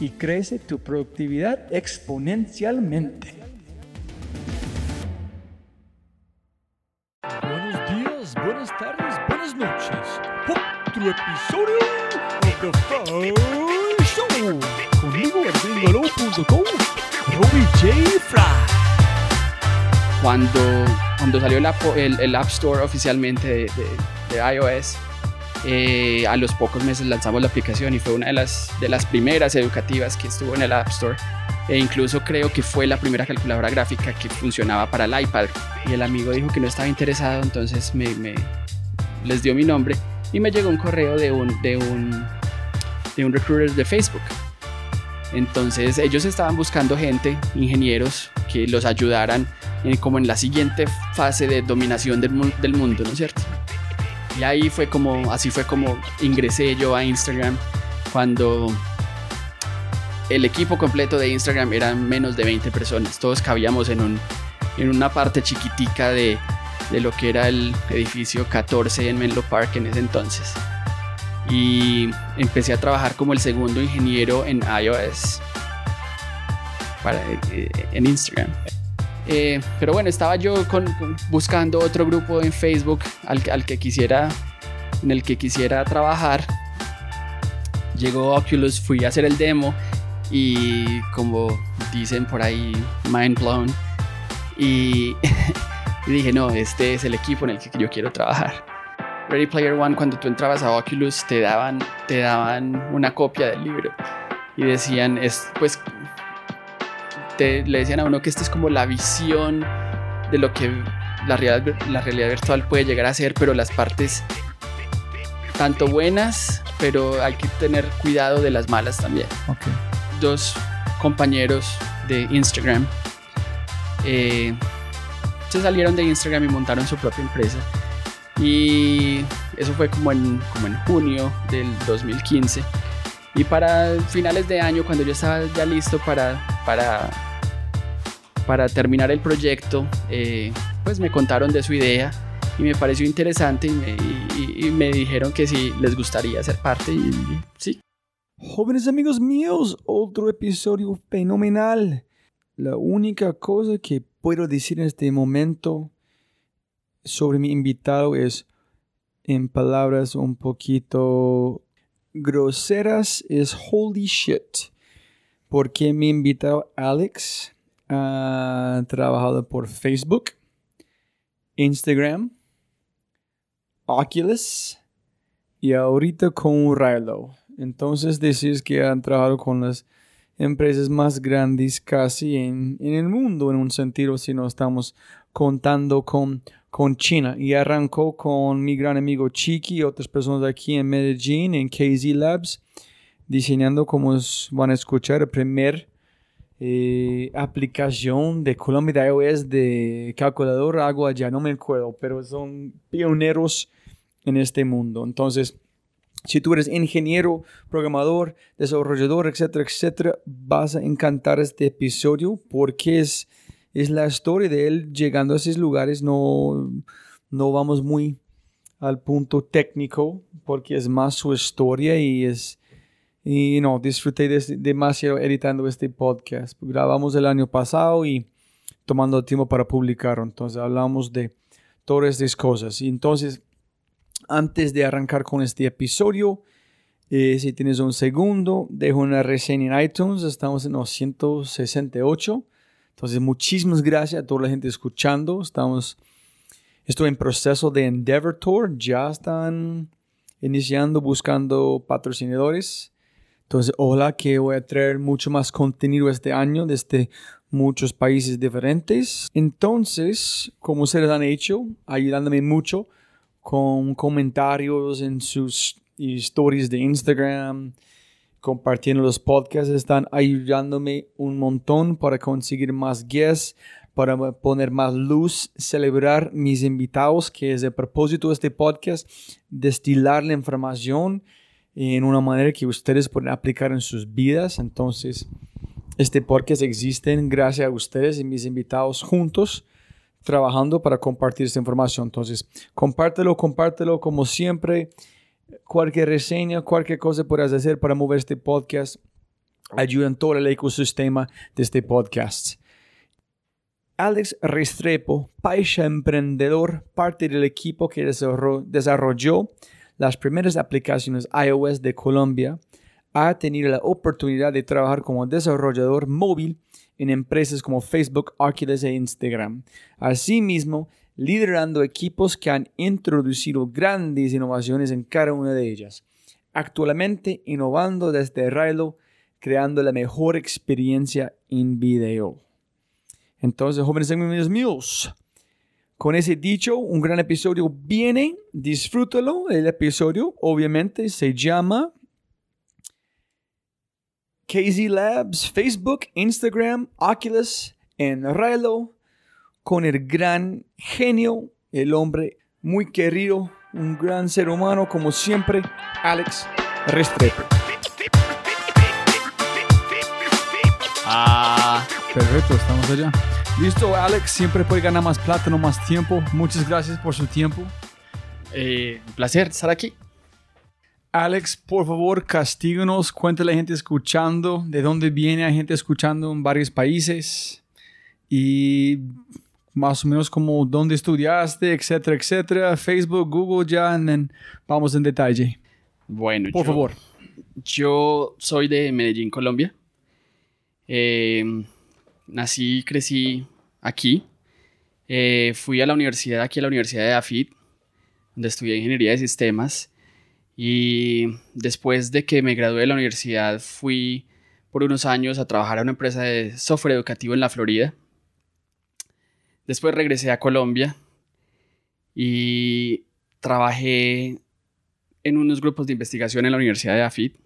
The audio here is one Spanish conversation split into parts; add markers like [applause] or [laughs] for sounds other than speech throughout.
y crece tu productividad exponencialmente. Buenos días, buenas tardes, buenas noches. Otro episodio de The Fry Show. Conmigo, gringolo.com, Robbie J. Fry cuando, cuando salió el, el, App Store oficialmente de, de, iOS, eh, a los pocos meses lanzamos la aplicación y fue una de las, de las primeras educativas que estuvo en el App Store. E incluso creo que fue la primera calculadora gráfica que funcionaba para el iPad. Y el amigo dijo que no estaba interesado, entonces me, me les dio mi nombre y me llegó un correo de un, de un, de un recruiter de Facebook. Entonces ellos estaban buscando gente, ingenieros, que los ayudaran como en la siguiente fase de dominación del, del mundo, ¿no es cierto? Y ahí fue como, así fue como ingresé yo a Instagram cuando el equipo completo de Instagram eran menos de 20 personas. Todos cabíamos en, un, en una parte chiquitica de, de lo que era el edificio 14 en Menlo Park en ese entonces. Y empecé a trabajar como el segundo ingeniero en iOS para, eh, en Instagram. Eh, pero bueno, estaba yo buscando otro grupo en Facebook al, que quisiera, en el que quisiera trabajar. Llegó Oculus, fui a hacer el demo y como dicen por ahí, mind blown. Y, [laughs] y dije, no, este es el equipo en el que yo quiero trabajar. Ready Player One, cuando tú entrabas a Oculus, te daban, te daban una copia del libro y decían, es, pues le decían a uno que esta es como la visión de lo que la realidad, la realidad virtual puede llegar a ser, pero las partes tanto buenas, pero hay que tener cuidado de las malas también. Dos compañeros de Instagram eh, se salieron de Instagram y montaron su propia empresa. Y eso fue como en, como en junio del 2015. Y para finales de año, cuando yo estaba ya listo para, para para terminar el proyecto, eh, pues me contaron de su idea y me pareció interesante y me, dijeron que si les gustaría ser parte y, sí. Jóvenes amigos míos, otro episodio fenomenal. La única cosa que puedo decir en este momento sobre mi invitado es en palabras un poquito groseras es holy shit. Porque mi invitado Alex ha trabajado por Facebook, Instagram, Oculus y ahorita con Rilo. Entonces decís que han trabajado con las empresas más grandes casi en, el mundo en un sentido si no estamos contando con, con China y arrancó con mi gran amigo Chiqui y otras personas aquí en Medellín, en KZ Labs, diseñando como van a escuchar el primer eh, aplicación de Colombia de iOS de calculador, algo allá, no me acuerdo, pero son pioneros en este mundo. Entonces, si tú eres ingeniero, programador, desarrollador, etcétera, etcétera, vas a encantar este episodio porque es, es la historia de él llegando a esos lugares. No, no vamos muy al punto técnico porque es más su historia y es... Y no, disfruté demasiado editando este podcast. Grabamos el año pasado y tomando tiempo para publicarlo. Entonces hablamos de todas estas cosas. Y entonces antes de arrancar con este episodio, eh, si tienes un segundo, dejo una reseña en iTunes. Estamos en los 168. Entonces, muchísimas gracias a toda la gente escuchando. Estamos, estoy en proceso de Endeavor Tour. Ya están iniciando, buscando patrocinadores. Entonces, hola, que voy a traer mucho más contenido este año desde muchos países diferentes. Entonces, como ustedes han hecho, ayudándome mucho, con comentarios en sus historias de Instagram, compartiendo los podcasts, están ayudándome un montón para conseguir más guests, para poner más luz, celebrar mis invitados, que es el propósito de este podcast, destilar la información en una manera que ustedes pueden aplicar en sus vidas. Entonces, este podcast existe gracias a ustedes y mis invitados juntos trabajando para compartir esta información. Entonces, compártelo, compártelo como siempre. Cualquier reseña, cualquier cosa puedas hacer para mover este podcast, ayuda en todo el ecosistema de este podcast. Alex Restrepo, paisa emprendedor, parte del equipo que desarrolló las primeras aplicaciones iOS de Colombia, ha tenido la oportunidad de trabajar como desarrollador móvil en empresas como Facebook, Oculus e Instagram. Asimismo, liderando equipos que han introducido grandes innovaciones en cada una de ellas. Actualmente innovando desde Rilo, creando la mejor experiencia en video. Entonces, jóvenes amigos míos, con ese dicho, un gran episodio viene, disfrútalo. El episodio obviamente se llama KZ Labs, Facebook, Instagram, Oculus, en Rilo, con el gran genio, el hombre muy querido, un gran ser humano, como siempre, Alex Restrepo. Ah, perfecto, estamos allá. Listo, Alex, siempre puede ganar más plata, no más tiempo. Muchas gracias por su tiempo. Eh, un placer estar aquí. Alex, por favor, castíganos, cuéntale a la gente escuchando de dónde viene la gente escuchando en varios países y más o menos como dónde estudiaste, etcétera, etcétera. Facebook, Google, ya, vamos en detalle. Bueno, por favor. Yo soy de Medellín, Colombia. Eh, nací y crecí aquí. Eh, fui a la universidad, aquí a la Universidad de AFIT, donde estudié Ingeniería de Sistemas. Y después de que me gradué de la universidad, fui por unos años a trabajar a una empresa de software educativo en la Florida. Después regresé a Colombia y trabajé en unos grupos de investigación en la Universidad de AFIT,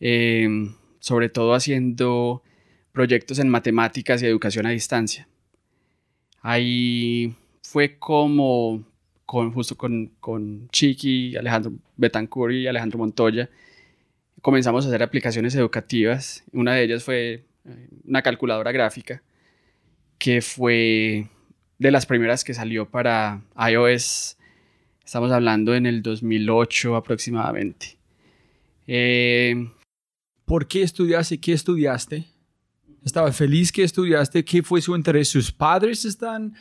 em, sobre todo haciendo proyectos en matemáticas y educación a distancia. Ahí fue como con, justo con, con Chiqui, Alejandro Betancourt y Alejandro Montoya, comenzamos a hacer aplicaciones educativas. Una de ellas fue eh, una calculadora gráfica, que fue de las primeras que salió para iOS. Estamos hablando en el 2008 aproximadamente. Eh, ¿Por qué estudiaste? ¿Qué estudiaste? ¿Estaba feliz que estudiaste? ¿Qué fue su interés? ¿Sus padres están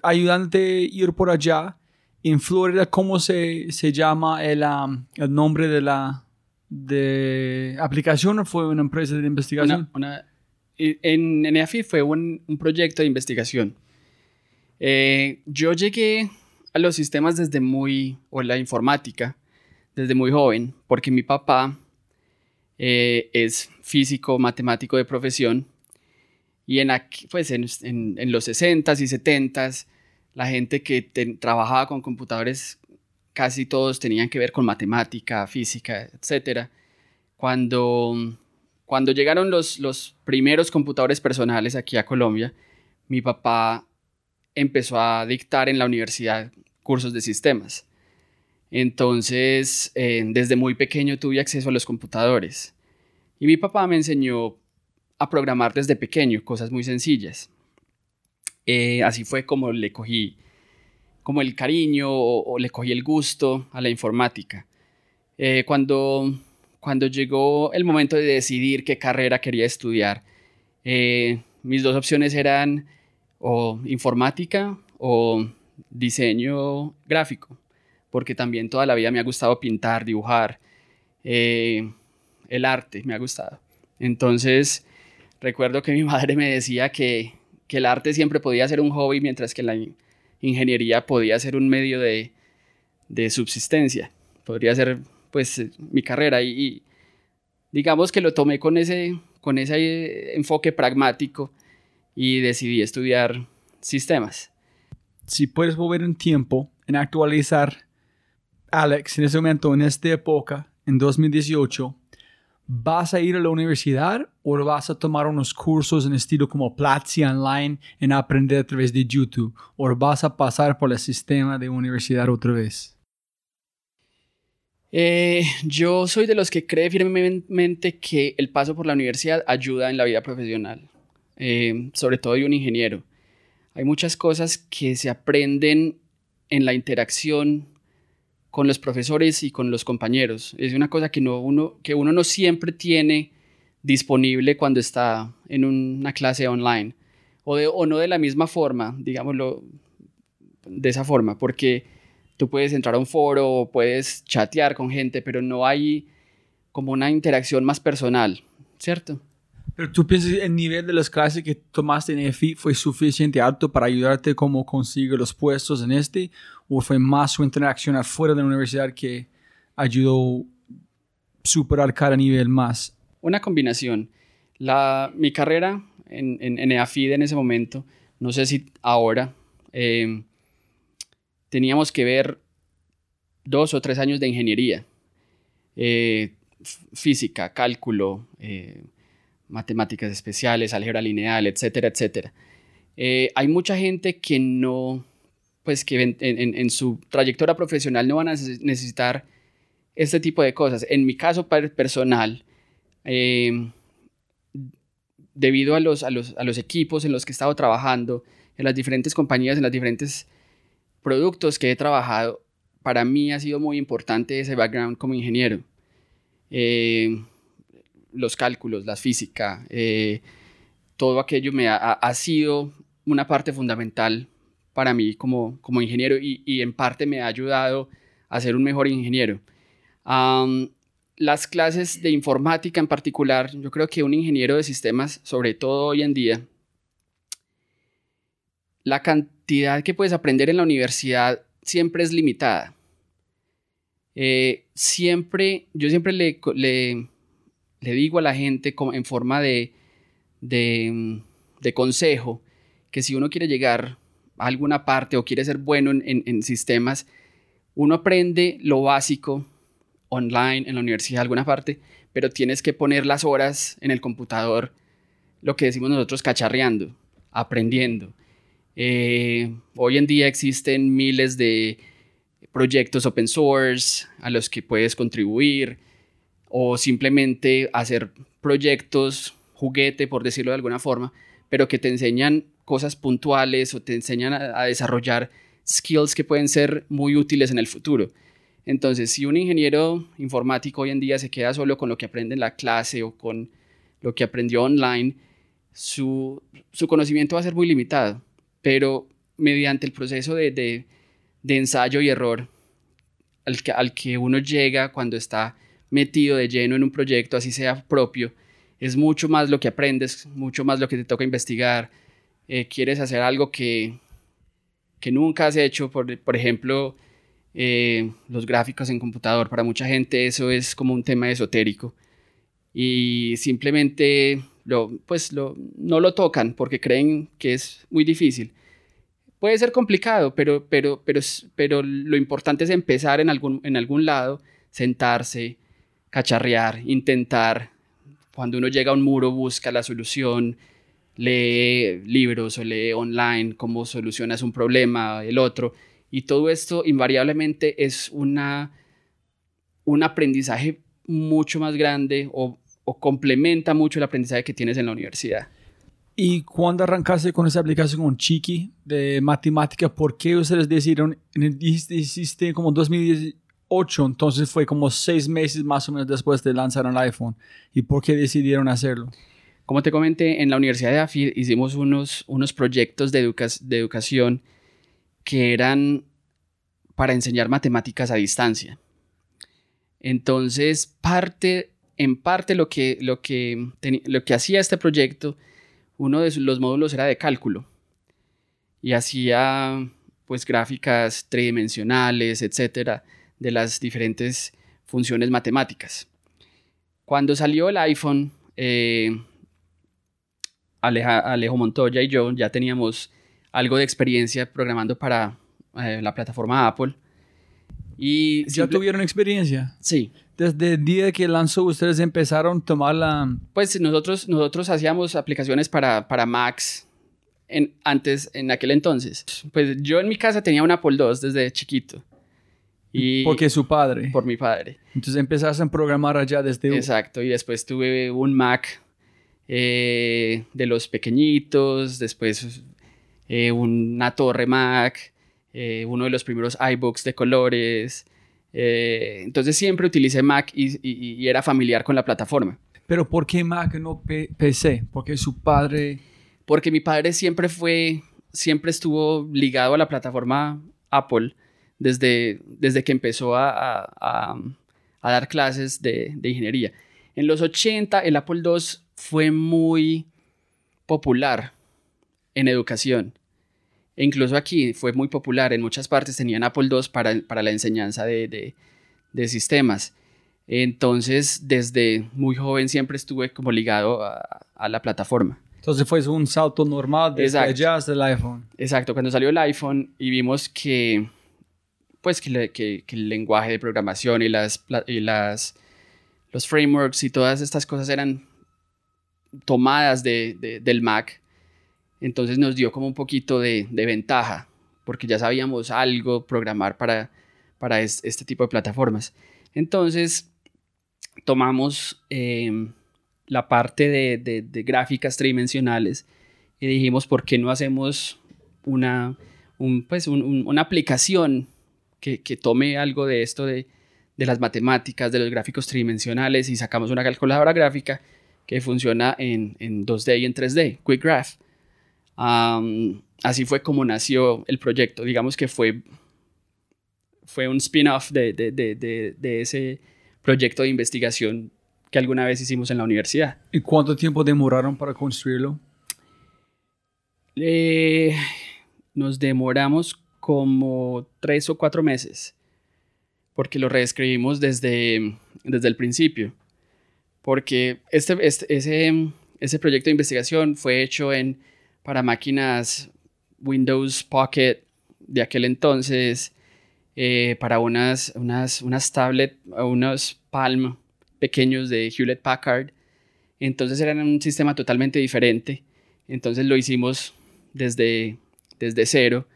ayudándote a ir por allá? en Florida, ¿cómo se, se llama el, um, el, nombre de la de aplicación o fue una empresa de investigación? Una, en, en EAFI fue un, un, proyecto de investigación. Eh, yo llegué a los sistemas desde muy, o la informática, desde muy joven, porque mi papá eh, es físico, matemático de profesión, y en, pues en, en, los 60s y 70s la gente que trabajaba con computadores, casi todos tenían que ver con matemática, física, etc. Cuando, cuando llegaron los, los primeros computadores personales aquí a Colombia, mi papá empezó a dictar en la universidad cursos de sistemas. Entonces, desde muy pequeño tuve acceso a los computadores. Y mi papá me enseñó a programar desde pequeño, cosas muy sencillas. Eh, así fue como le cogí como el cariño o, le cogí el gusto a la informática. Eh, cuando, cuando llegó el momento de decidir qué carrera quería estudiar, mis dos opciones eran o informática o diseño gráfico, porque también toda la vida me ha gustado pintar, dibujar, eh, el arte me ha gustado. Entonces, recuerdo que mi [laughs] madre me decía que, el arte siempre podía ser un hobby, mientras que la ingeniería podía ser un medio de, subsistencia, podría ser pues mi carrera y, digamos que lo tomé con ese, con ese enfoque pragmático y decidí estudiar sistemas. Si puedes volver en tiempo en actualizar Alex en ese momento, en esta época, en 2018, ¿vas a ir a la universidad o vas a tomar unos cursos en estilo como Platzi online en aprender a través de YouTube? ¿O vas a pasar por el sistema de universidad otra vez? Eh, yo soy de los que cree firmemente que el paso por la universidad ayuda en la vida profesional. Eh, sobre todo de un ingeniero. Hay muchas cosas que se aprenden en la interacción con los profesores y con los compañeros. Es una cosa que, no uno, que uno no siempre tiene disponible cuando está en una clase online. O, de, o no de la misma forma, digámoslo de esa forma, porque tú puedes entrar a un foro puedes chatear con gente, pero no hay como una interacción más personal, ¿cierto? Pero tú piensas el nivel de las clases que tomaste en EFI fue suficiente alto para ayudarte como conseguir los puestos en este, o fue más su interacción afuera de la universidad que ayudó a superar cada nivel más? Una combinación. La, mi carrera en, en, en EAFID en ese momento, no sé si ahora, eh, teníamos que ver dos o tres años de ingeniería, eh, física, cálculo, eh, matemáticas especiales, álgebra lineal, etcétera, etcétera. Hay mucha gente que no, pues que en, su trayectoria profesional no van a necesitar este tipo de cosas. En mi caso personal, em, debido a los, a, los, a los equipos en los que he estado trabajando, en las diferentes compañías, en los diferentes productos que he trabajado, para mí ha sido muy importante ese background como ingeniero. Eh, los cálculos, la física, eh, todo aquello me ha, sido una parte fundamental para mí como, como ingeniero y, en parte me ha ayudado a ser un mejor ingeniero. las clases de informática en particular, yo creo que un ingeniero de sistemas, sobre todo hoy en día, la cantidad que puedes aprender en la universidad siempre es limitada. Eh, siempre, yo siempre le, le, le digo a la gente en forma de, de, consejo que si uno quiere llegar alguna parte o quiere ser bueno en, sistemas, uno aprende lo básico online, en la universidad, alguna parte, pero tienes que poner las horas en el computador, lo que decimos nosotros cacharreando, aprendiendo. Eh, hoy en día existen miles de proyectos open source a los que puedes contribuir o simplemente hacer proyectos juguete, por decirlo de alguna forma, pero que te enseñan cosas puntuales o te enseñan a, desarrollar skills que pueden ser muy útiles en el futuro. Entonces, si un ingeniero informático hoy en día se queda solo con lo que aprende en la clase o con lo que aprendió online, su, conocimiento va a ser muy limitado, pero mediante el proceso de, ensayo y error al que, al que uno llega cuando está metido de lleno en un proyecto, así sea propio, es mucho más lo que aprendes, mucho más lo que te toca investigar. Eh, quieres hacer algo que, que nunca has hecho, por, por ejemplo, eh, los gráficos en computador. Para mucha gente eso es como un tema esotérico y simplemente lo, pues lo, no lo tocan porque creen que es muy difícil. puede ser complicado, pero, pero, pero, pero lo importante es empezar en algún, en algún lado, sentarse, cacharrear, intentar. Cuando uno llega a un muro, busca la solución, lee libros o lee online cómo solucionas un problema, el otro. Y todo esto invariablemente es una, un aprendizaje mucho más grande o, o complementa mucho el aprendizaje que tienes en la universidad. ¿Y cuando arrancaste con esa aplicación con Chiqui de matemática, por qué ustedes decidieron, hiciste como 2018, entonces fue como seis meses más o menos después de lanzar el iPhone? ¿Y por qué decidieron hacerlo? Como te comenté, en la Universidad de AFID hicimos unos, unos proyectos de, de educación que eran para enseñar matemáticas a distancia. Entonces, parte, en parte lo que, lo que, lo que hacía este proyecto uno de los módulos era de cálculo y hacía pues gráficas tridimensionales, etcétera, de las diferentes funciones matemáticas. Cuando salió el iPhone, eh, Alejo Montoya y yo ya teníamos algo de experiencia programando para eh, la plataforma Apple. Y ¿Ya tuvieron experiencia? Sí. Desde el día que lanzó, ustedes empezaron a tomar la... Pues nosotros, nosotros hacíamos aplicaciones para, para Macs en, antes, en aquel entonces. Pues yo en mi casa tenía un Apple II desde chiquito. Y Porque su padre. Por mi padre. Entonces empezaste a programar allá desde... Exacto, y después tuve un Mac eh, de los pequeñitos, después eh, una torre Mac, eh, uno de los primeros iBooks de colores, entonces siempre utilicé Mac y, era familiar con la plataforma. Pero ¿por qué Mac no PC? Porque su padre... Porque mi padre siempre fue, siempre estuvo ligado a la plataforma Apple desde, desde que empezó a, a, dar clases de, de, ingeniería. En los 80 el Apple II fue muy popular en educación. E incluso aquí fue muy popular, en muchas partes tenían Apple II para, para la enseñanza de, de, sistemas. Entonces, desde muy joven siempre estuve como ligado a, a la plataforma. Entonces fue un salto normal desde allá hasta el iPhone. Exacto, cuando salió el iPhone y vimos que, pues, que, que, que el lenguaje de programación y, las, y las, los frameworks y todas estas cosas eran tomadas de, de, del Mac, entonces nos dio como un poquito de, ventaja, porque ya sabíamos algo programar para, para este tipo de plataformas. Entonces tomamos em, la parte de, gráficas tridimensionales y dijimos, ¿por qué no hacemos una, pues una aplicación que, tome algo de esto de, las matemáticas, de los gráficos tridimensionales y sacamos una calculadora gráfica que funciona en, en 2D y en 3D, Quick Graph así fue como nació el proyecto. Digamos que fue, fue un spin-off de, de, de, de, ese proyecto de investigación que alguna vez hicimos en la universidad. ¿Y cuánto tiempo demoraron para construirlo? Eh, nos demoramos como tres o cuatro meses, porque lo reescribimos desde, desde el principio. Porque este, este, ese, ese proyecto de investigación fue hecho en para máquinas Windows Pocket de aquel entonces, eh, para unas, unas, unas tablet, unos Palm pequeños de Hewlett Packard. Entonces eran un sistema totalmente diferente. Entonces lo hicimos desde, desde cero,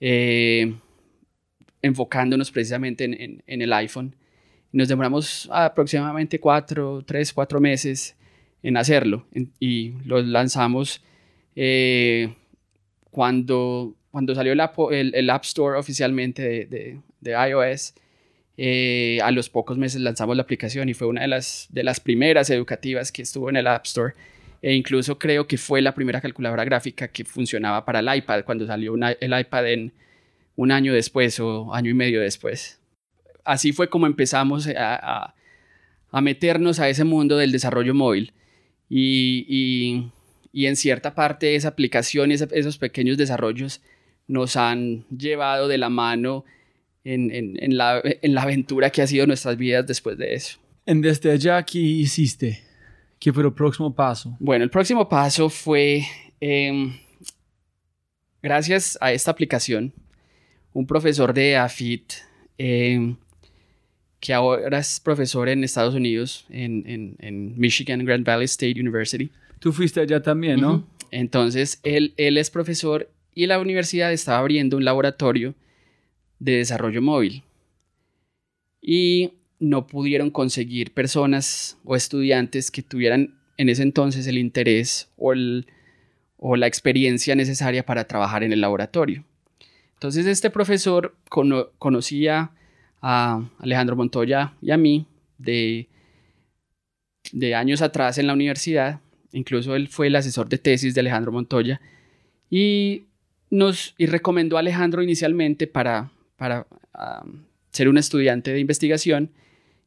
eh, enfocándonos precisamente en, en, el iPhone. Nos demoramos aproximadamente cuatro, tres, cuatro meses en hacerlo y lo lanzamos eh, cuando, cuando salió el, App Store oficialmente de, de, iOS, eh, a los pocos meses lanzamos la aplicación y fue una de las, de las primeras educativas que estuvo en el App Store. E incluso creo que fue la primera calculadora gráfica que funcionaba para el iPad cuando salió el iPad en un año después o año y medio después. Así fue como empezamos a, a, meternos a ese mundo del desarrollo móvil. y, y en cierta parte esa aplicación y esos pequeños desarrollos nos han llevado de la mano en, en, la, en, la, aventura que ha sido nuestras vidas después de eso. En desde allá, ¿qué hiciste? ¿Qué fue el próximo paso? Bueno, el próximo paso fue em, gracias a esta aplicación, un profesor de AFIT, eh, que ahora es profesor en Estados Unidos, en, en, en, Michigan Grand Valley State University. Tú fuiste allá también, ¿no? Entonces, él, él es profesor y la universidad estaba abriendo un laboratorio de desarrollo móvil. Y no pudieron conseguir personas o estudiantes que tuvieran en ese entonces el interés o, o la experiencia necesaria para trabajar en el laboratorio. Entonces este profesor conocía a Alejandro Montoya y a mí de, de años atrás en la universidad, incluso él fue el asesor de tesis de Alejandro Montoya, y nos y recomendó a Alejandro inicialmente para, para ser un estudiante de investigación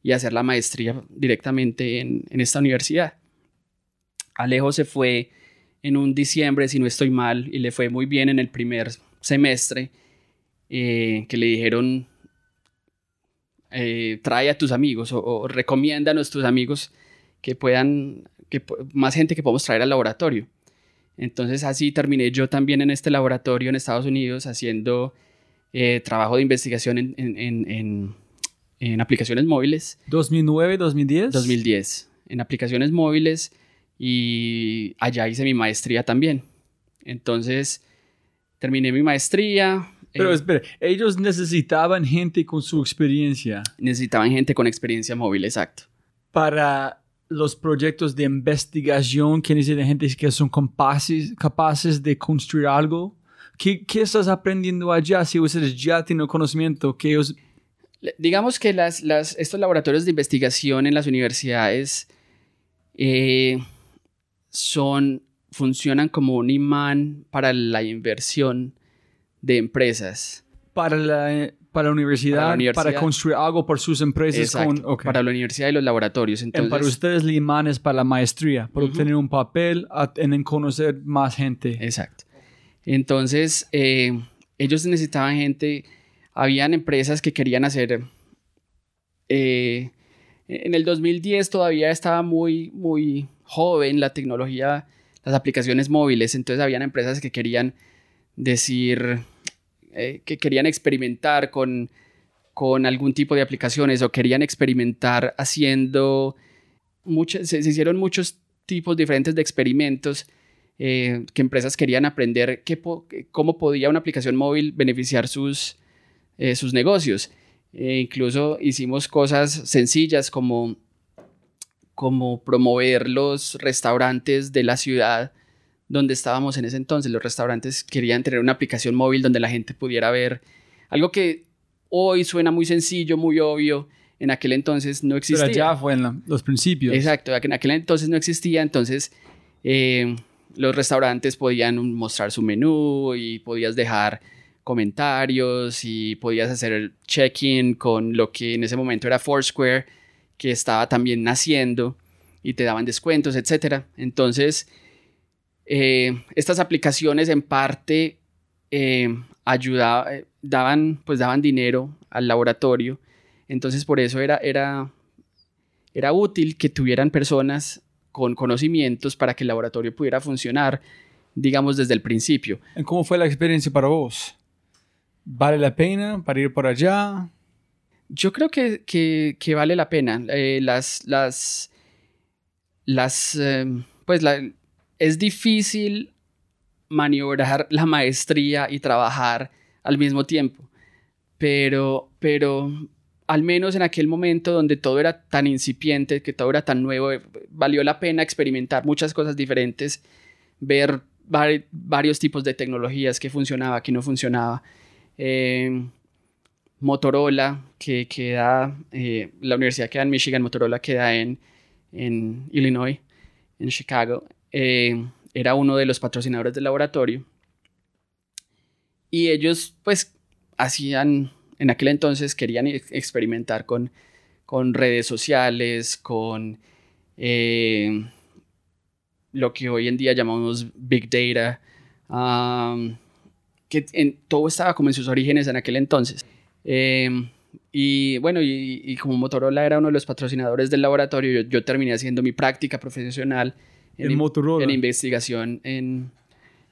y hacer la maestría directamente en, esta universidad. Alejo se fue en un diciembre, si no estoy mal, y le fue muy bien en el primer semestre, eh, que le dijeron, eh, trae a tus amigos o, o, recomiéndanos tus amigos que puedan, que, más gente que podamos traer al laboratorio. Entonces así terminé yo también en este laboratorio en Estados Unidos haciendo eh, trabajo de investigación en, en, en, en, aplicaciones móviles. ¿2009, 2010? 2010, en aplicaciones móviles y allá hice mi maestría también. Entonces terminé mi maestría. Pero eh, espera, ellos necesitaban gente con su experiencia. Necesitaban gente con experiencia móvil, exacto. Para los proyectos de investigación que necesitan gente que son capaces, capaces de construir algo ¿Qué, ¿Qué, estás aprendiendo allá si ustedes ya tienen conocimiento que ellos... Digamos que las, las, estos laboratorios de investigación en las universidades eh, son, funcionan como un imán para la inversión de empresas. Para la, para la, universidad, para construir algo por sus empresas. Para la universidad y los laboratorios. Entonces, para ustedes el imán es para la maestría, para obtener un papel, en conocer más gente. Exacto. Entonces, eh, ellos necesitaban gente, habían empresas que querían hacer... Eh, en el 2010 todavía estaba muy, muy joven la tecnología, las aplicaciones móviles, entonces habían empresas que querían decir, eh, que querían experimentar con, con algún tipo de aplicaciones o querían experimentar haciendo, muchas, se hicieron muchos tipos diferentes de experimentos eh, que empresas querían aprender cómo podía una aplicación móvil beneficiar sus, eh, sus negocios. E incluso hicimos cosas sencillas como, como promover los restaurantes de la ciudad donde estábamos en ese entonces. Los restaurantes querían tener una aplicación móvil donde la gente pudiera ver algo que hoy suena muy sencillo, muy obvio, en aquel entonces no existía. Pero ya fue en los principios. Exacto, en aquel entonces no existía, entonces eh, los restaurantes podían mostrar su menú y podías dejar comentarios y podías hacer el check-in con lo que en ese momento era Foursquare, que estaba también naciendo y te daban descuentos, etc. Entonces, eh, estas aplicaciones en parte eh, ayudaban, eh, daban, pues daban dinero al laboratorio. Entonces, por eso era, era, era útil que tuvieran personas con conocimientos para que el laboratorio pudiera funcionar, digamos, desde el principio. ¿Cómo fue la experiencia para vos? ¿Vale la pena para ir por allá? Yo creo que, que, vale la pena. Eh, las, las, las, pues la, es difícil maniobrar la maestría y trabajar al mismo tiempo, pero, pero al menos en aquel momento donde todo era tan incipiente, que todo era tan nuevo, eh, valió la pena experimentar muchas cosas diferentes, ver varios tipos de tecnologías, que funcionaba, que no funcionaba. Em, Motorola, que queda, eh, la universidad queda en Michigan, Motorola queda en, en Illinois, en Chicago, em, era uno de los patrocinadores del laboratorio. Y ellos pues hacían en aquel entonces querían experimentar con, con redes sociales, con eh, lo que hoy en día llamamos Big Data, que en, todo estaba como en sus orígenes en aquel entonces. Em, y bueno, y, como Motorola era uno de los patrocinadores del laboratorio, yo, terminé haciendo mi práctica profesional en, Motorola. en investigación en,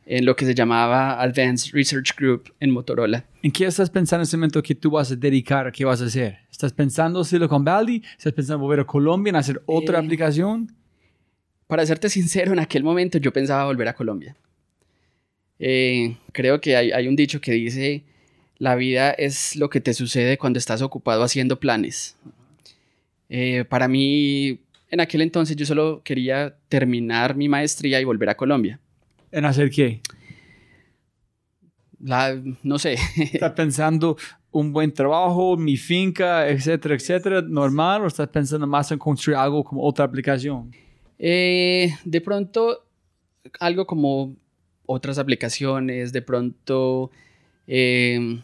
en lo que se llamaba Advanced Research Group en Motorola. ¿En qué estás pensando en ese momento que tú vas a dedicar? ¿Qué vas a hacer? ¿Estás pensando Silicon Valley? ¿Estás pensando volver a Colombia en hacer otra Eh, aplicación? Para serte sincero, en aquel momento yo pensaba volver a Colombia. Eh, creo que hay, hay un dicho que dice, la vida es lo que te sucede cuando estás ocupado haciendo planes. Eh, para mí, en aquel entonces yo solo quería terminar mi maestría y volver a Colombia. ¿En hacer qué? La, no sé, [laughs] ¿Estás [laughs] pensando un buen trabajo, mi finca, etcétera, etcétera, normal? ¿O estás pensando más en construir algo como otra aplicación? Eh, de pronto, algo como otras aplicaciones, de pronto, eh,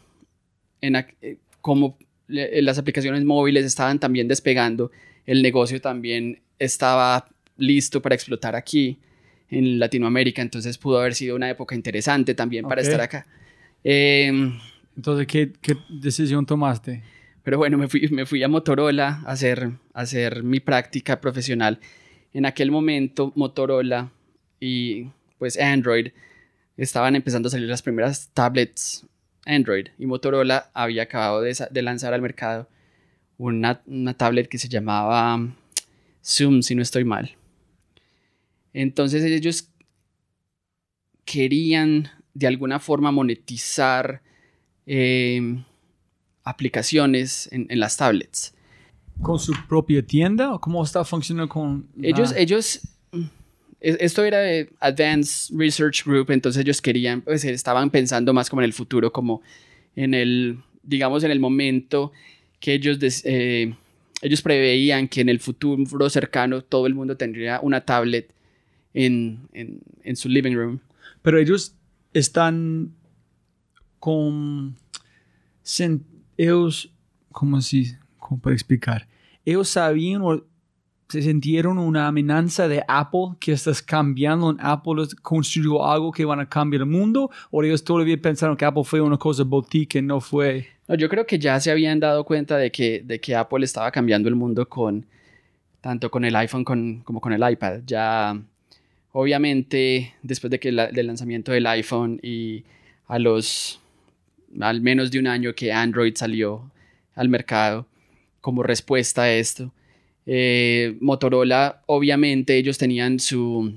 en, eh, como las aplicaciones móviles estaban también despegando, el negocio también estaba listo para explotar aquí en Latinoamérica, entonces pudo haber sido una época interesante también para estar acá. Eh, Entonces, ¿qué, qué decisión tomaste? Pero bueno, me fui, me fui a Motorola a hacer, a hacer mi práctica profesional. En aquel momento, Motorola y pues Android estaban empezando a salir las primeras tablets Android y Motorola había acabado de lanzar al mercado una, una tablet que se llamaba Zoom, si no estoy mal. Entonces ellos querían de alguna forma monetizar eh, aplicaciones en, en las tablets. ¿Con su propia tienda? ¿O cómo está funcionando con...? Ellos, ellos, es- esto era de Advanced Research Group, entonces ellos querían, pues estaban pensando más como en el futuro, como en el, digamos, en el momento que ellos, eh, ellos preveían que en el futuro cercano todo el mundo tendría una tablet en, en, su living room. Pero ellos están con... ellos, ¿cómo así? ¿Cómo puedo explicar? Ellos sabían o se sintieron una amenaza de Apple que estás cambiando en Apple construyó algo que van a cambiar el mundo o ellos todavía pensaron que Apple fue una cosa boutique no fue No, yo creo que ya se habían dado cuenta de que, de que Apple estaba cambiando el mundo con tanto con el iPhone como con el iPad. Ya, obviamente, después de que del lanzamiento del iPhone y a los al menos de un año que Android salió al mercado como respuesta a esto, eh, Motorola, obviamente, ellos tenían su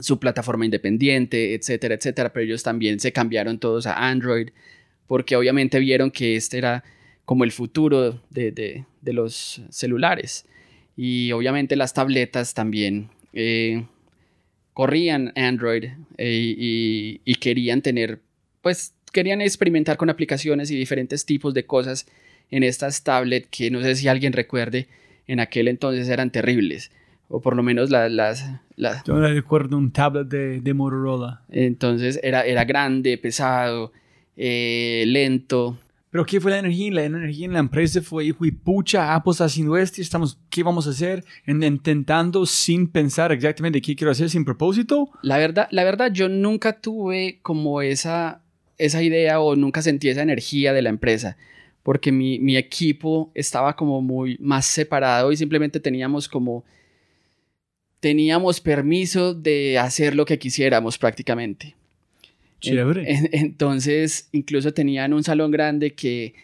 su plataforma independiente, etcétera, etcétera, pero ellos también se cambiaron todos a Android porque obviamente vieron que este era como el futuro de, de- de los celulares. Y obviamente las tabletas también eh, corrían Android eh, y, y querían tener, pues querían experimentar con aplicaciones y diferentes tipos de cosas en estas tablets que no sé si alguien recuerde, en aquel entonces eran terribles. O por lo menos la- las, las, yo no recuerdo un tablet de, de Motorola entonces era, era grande, pesado, eh, lento. pero ¿qué fue la energía? la energía en la empresa fue hijo y pucha Apple está haciendo esto estamos ¿qué vamos a hacer? En- intentando sin pensar exactamente qué quiero hacer sin propósito La verdad, la verdad, yo nunca tuve como esa, esa idea o nunca sentí esa energía de la empresa, porque mi, mi equipo estaba como muy más separado y simplemente teníamos como, teníamos permiso de hacer lo que quisiéramos prácticamente. Chévere En- entonces, incluso tenían un salón grande que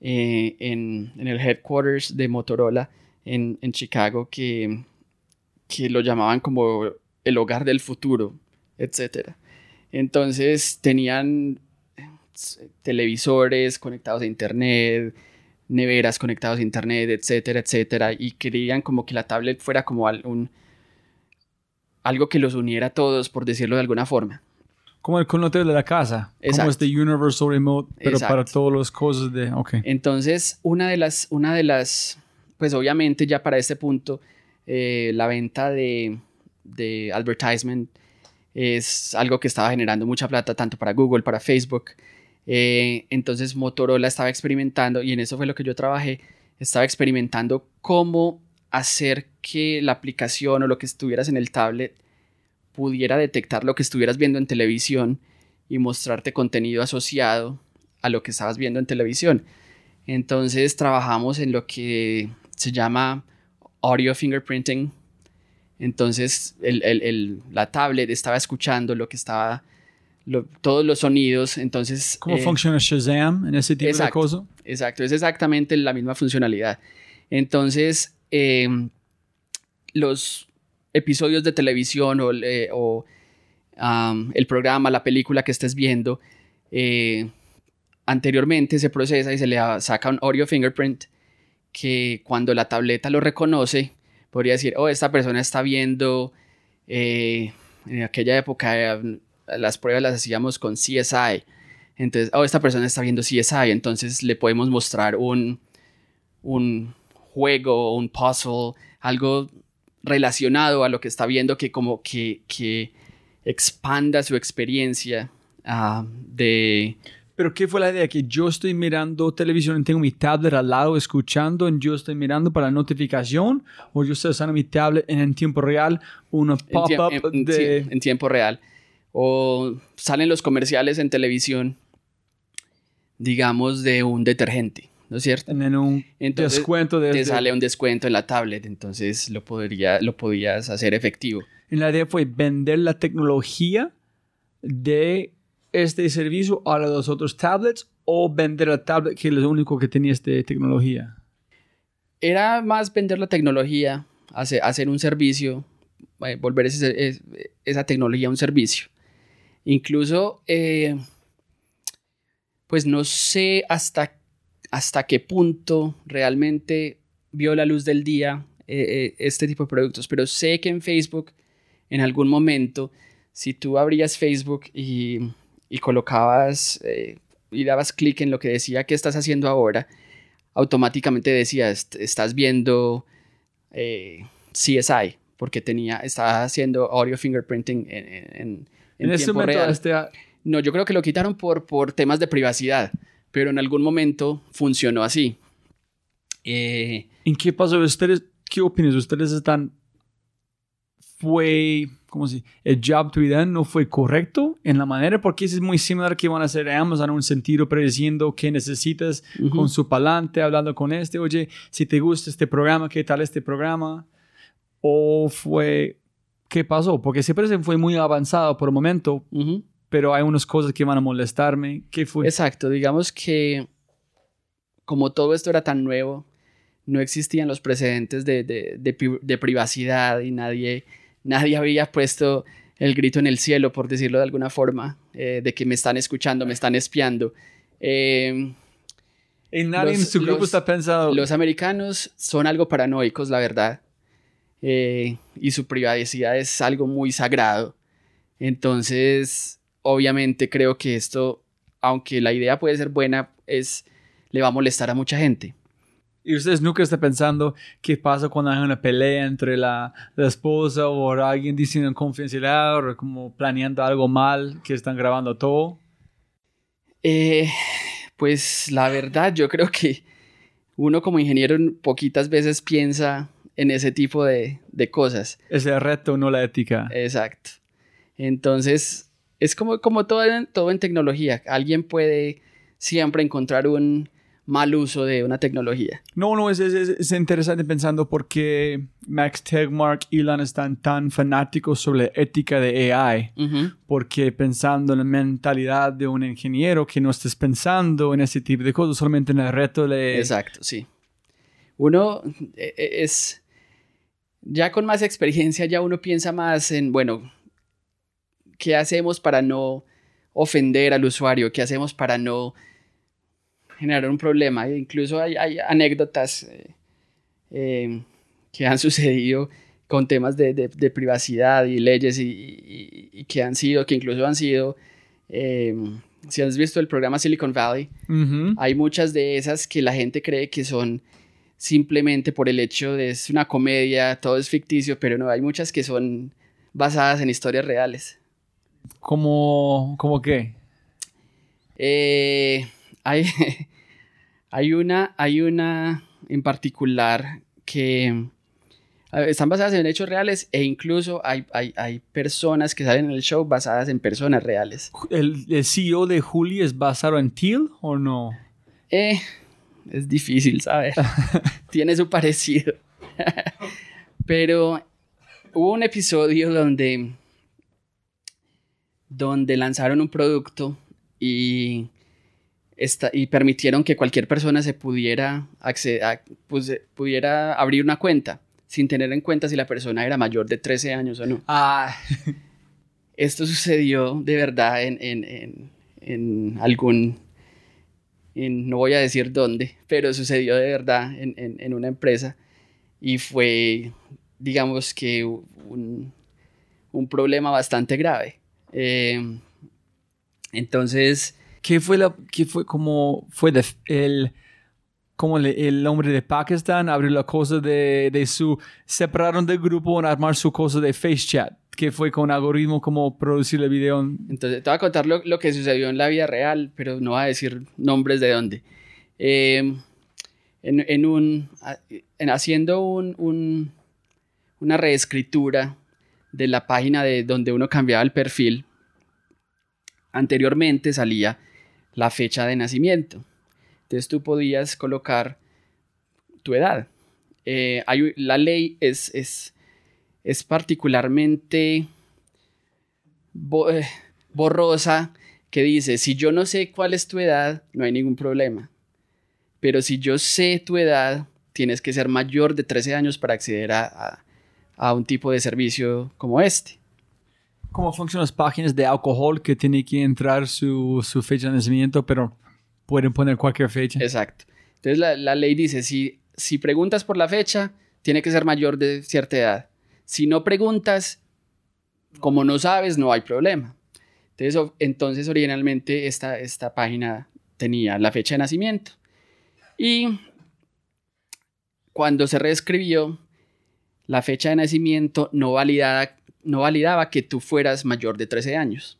eh, en, en el headquarters de Motorola en, Chicago que, que lo llamaban como el hogar del futuro, etc. Entonces, tenían eh, televisores conectados a internet, neveras conectadas a internet, etcétera, etcétera, y querían como que la tablet fuera como un, algo que los uniera a todos, por decirlo de alguna forma. Como el conector de la casa. Como Exacto. este Universal Remote, pero Exacto. para todas las cosas de... Ok. Entonces, una de las, una de las, pues obviamente ya para este punto, eh, la venta de, de advertisement es algo que estaba generando mucha plata tanto para Google, para Facebook. Eh, entonces Motorola estaba experimentando, y en eso fue lo que yo trabajé, estaba experimentando cómo hacer que la aplicación o lo que estuvieras en el tablet pudiera detectar lo que estuvieras viendo en televisión y mostrarte contenido asociado a lo que estabas viendo en televisión. Entonces trabajamos en lo que se llama audio fingerprinting. Entonces el- el- el- la tablet estaba escuchando lo que estaba lo- todos los sonidos. Entonces, ¿Cómo eh, funciona Shazam en ese tipo de exacto. cosas? Exacto, es exactamente la misma funcionalidad. Entonces, eh, los episodios de televisión o, el programa, la película que estés viendo, eh, anteriormente se procesa y se le saca un audio fingerprint que cuando la tableta lo reconoce, podría decir, oh, esta persona está viendo, eh, en aquella época eh, las pruebas las hacíamos con CSI. Entonces, oh, esta persona está viendo CSI, entonces le podemos mostrar un, un juego, un puzzle, algo relacionado a lo que está viendo que como que, que expanda su experiencia ah, de... Pero ¿qué fue la idea? Que yo estoy mirando televisión y tengo mi tablet al lado escuchando y yo estoy mirando para notificación o yo estoy usando mi tablet en, en tiempo real una pop-up de... en tiempo real. O salen los comerciales en televisión, digamos, de un detergente, ¿no es cierto? un Entonces, descuento de... Te de- sale un descuento en la tablet, entonces lo, podría, lo podías hacer efectivo. Y la idea fue vender la tecnología de este servicio a los otros tablets o vender la tablet que es lo único que tenía esta tecnología. Era más vender la tecnología, hacer, hacer un servicio, eh, volver ese- esa tecnología un servicio. Incluso, eh, pues no sé hasta, hasta qué punto realmente vio la luz del día eh, eh, este tipo de productos, pero sé que en Facebook, en algún momento, si tú abrías Facebook y, y colocabas eh, y dabas clic en lo que decía que estás haciendo ahora, automáticamente decía, "Est- estás viendo eh, CSI, porque tenía, estaba haciendo audio fingerprinting en, en- en- tiempo real. este, No, yo creo que lo quitaron por, por temas de privacidad, pero en algún momento funcionó así. Eh, ¿en qué pasó? ¿Ustedes, qué opinas? ¿Ustedes están... Fue, ¿cómo se? El job to be done no fue correcto en la manera, porque es muy similar que van a hacer Amazon en un sentido prediciendo qué necesitas ujú. con su palante, hablando con este, oye, si te gusta este programa, ¿qué tal este programa? ¿O fue, qué pasó? Porque siempre se fue muy avanzado por el momento, Ujú. Pero hay unas cosas que van a molestarme. ¿Qué fue? Exacto, digamos que como todo esto era tan nuevo, no existían los precedentes de, de- de pri- de privacidad y nadie, nadie había puesto el grito en el cielo, por decirlo de alguna forma, eh, de que me están escuchando, me están espiando. Eh, y nadie en los- su grupo los- está pensando, los americanos son algo paranoicos, la verdad, eh, y su privacidad es algo muy sagrado. Entonces, obviamente creo que esto, aunque la idea puede ser buena, es, le va a molestar a mucha gente. y ustedes nunca están pensando qué pasa cuando hay una pelea entre la, la esposa o alguien diciendo confidencialidad o como planeando algo mal, que están grabando todo. Eh, pues la verdad, yo creo que uno como ingeniero poquitas veces piensa en ese tipo de, de cosas. Ese reto, no la ética. Exacto. Entonces, es como, como todo, en, todo en tecnología. Alguien puede siempre encontrar un mal uso de una tecnología. No, no, es, es, es- es interesante pensando por qué Max Tegmark y Elon están tan fanáticos sobre la ética de AI. Ujú. Porque pensando en la mentalidad de un ingeniero, que no estés pensando en ese tipo de cosas, solamente en el reto de... Exacto, sí. Uno eh, eh, es, ya con más experiencia, ya uno piensa más en, bueno, ¿qué hacemos para no ofender al usuario? ¿Qué hacemos para no generar un problema? E incluso hay, hay anécdotas eh, eh, que han [laughs] sucedido con temas de, de- de privacidad y leyes y, y- y que han sido, que incluso han sido, eh, si has visto el programa Silicon Valley, hay muchas de esas que la gente cree que son simplemente por el hecho de es una comedia, todo es ficticio, pero no, hay muchas que son basadas en historias reales. ¿Cómo, ¿Cómo qué? Eh, hay, [laughs] hay, una, hay una en particular que están basadas en hechos reales e incluso hay, hay, hay personas que salen en el show basadas en personas reales. ¿El, el CEO de Juli es basado en Teal o no? Eh, es difícil, ¿sabes? [laughs] Tiene su parecido. [laughs] Pero hubo un episodio donde donde lanzaron un producto y, esta, y permitieron que cualquier persona se pudiera, acceder, pues, pudiera abrir una cuenta sin tener en cuenta si la persona era mayor de 13 años o no. Ah, [laughs] Esto sucedió de verdad en, en, en, en algún, en- no voy a decir dónde, pero sucedió de verdad en, en- en una empresa y fue, digamos que un, un problema bastante grave. Eh, entonces, ¿qué fue la, qué fue como fue de- el, como le- el hombre de Pakistán abrió la cosa de, de su, separaron del grupo en armar su cosa de face chat, que fue con algoritmo como producir el video. en- Entonces, te voy a contar lo, lo que sucedió en la vida real, pero no voy a decir nombres de dónde. Eh, en, en un, en haciendo un, un- una reescritura de la página de donde uno cambiaba el perfil, anteriormente salía la fecha de nacimiento. Entonces tú podías colocar tu edad. Eh, hay- la ley es, es, es particularmente eh, borrosa que dice, si yo no sé cuál es tu edad, no hay ningún problema. Pero si yo sé tu edad, tienes que ser mayor de 13 años para acceder a- a un tipo de servicio como este. ¿Cómo funcionan las páginas de alcohol que tiene que entrar su, su fecha de nacimiento, pero pueden poner cualquier fecha? Exacto. Entonces la, la ley dice, si, si preguntas por la fecha, tiene que ser mayor de cierta edad. Si no preguntas, como no sabes, no hay problema. Entonces, entonces originalmente esta, esta página tenía la fecha de nacimiento. Y cuando se reescribió, la fecha de nacimiento no, validada, no validaba que tú fueras mayor de 13 años.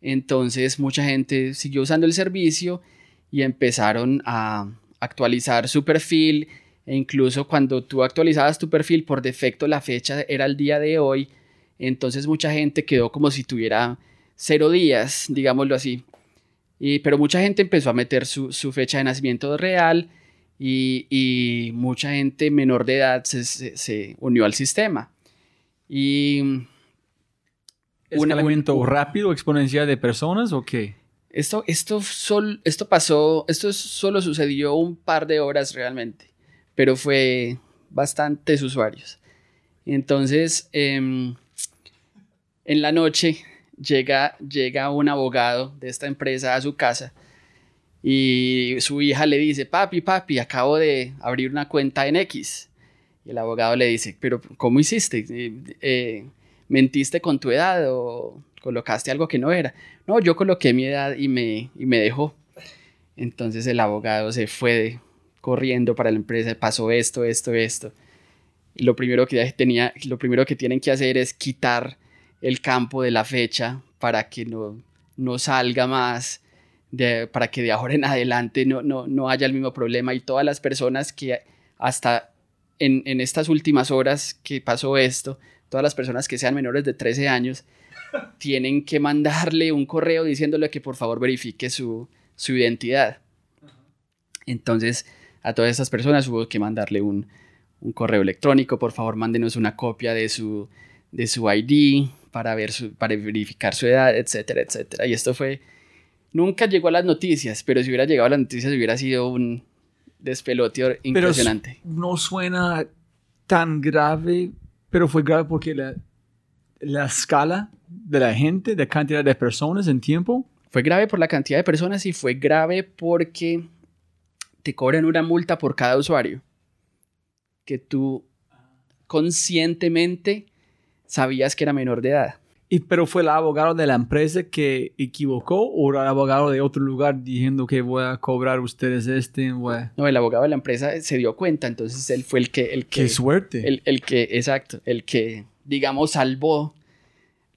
Entonces mucha gente siguió usando el servicio y empezaron a actualizar su perfil e incluso cuando tú actualizabas tu perfil por defecto la fecha era el día de hoy, entonces mucha gente quedó como si tuviera cero días, digámoslo así. Y, pero mucha gente empezó a meter su, su fecha de nacimiento real y, y mucha gente menor de edad se, se- se unió al sistema. Y una- ¿Escalamiento un- rápido, exponencial de personas o qué? esto, esto, sol- esto pasó, esto es- solo sucedió un par de horas realmente, pero fue bastantes usuarios. Entonces, em, en la noche llega, llega un abogado de esta empresa a su casa y su hija le dice, papi, papi, acabo de abrir una cuenta en X. Y el abogado le dice, pero ¿cómo hiciste? Eh, eh, ¿Mentiste con tu edad o colocaste algo que no era? No, yo coloqué mi edad y me, y me dejó. Entonces el abogado se fue corriendo para la empresa, pasó esto, esto, esto. Y lo primero que tenía, lo primero que tienen que hacer es quitar el campo de la fecha para que no, no salga más, de- para que de ahora en adelante no, no, no haya el mismo problema y todas las personas que hasta en, en estas últimas horas que pasó esto, todas las personas que sean menores de 13 años, [laughs] tienen que mandarle un correo diciéndole que por favor verifique su, su identidad. Entonces, a todas estas personas hubo que mandarle un, un correo electrónico, por favor mándenos una copia de su, de su ID para, ver su, para verificar su edad, etcétera, etcétera. Y esto fue, nunca llegó a las noticias, pero si hubiera llegado a las noticias hubiera sido un despelote Pero impresionante. no suena tan grave, pero fue grave porque la, la escala de la gente, de cantidad de personas en tiempo. Fue grave por la cantidad de personas y fue grave porque te cobran una multa por cada usuario. Que tú conscientemente sabías que era menor de edad. Y, pero fue el abogado de la empresa que equivocó o el abogado de otro lugar diciendo que voy a cobrar ustedes este. voy No, el abogado de la empresa se dio cuenta, entonces él fue el que, el que, Qué suerte. el, el que, exacto, el que, digamos, salvó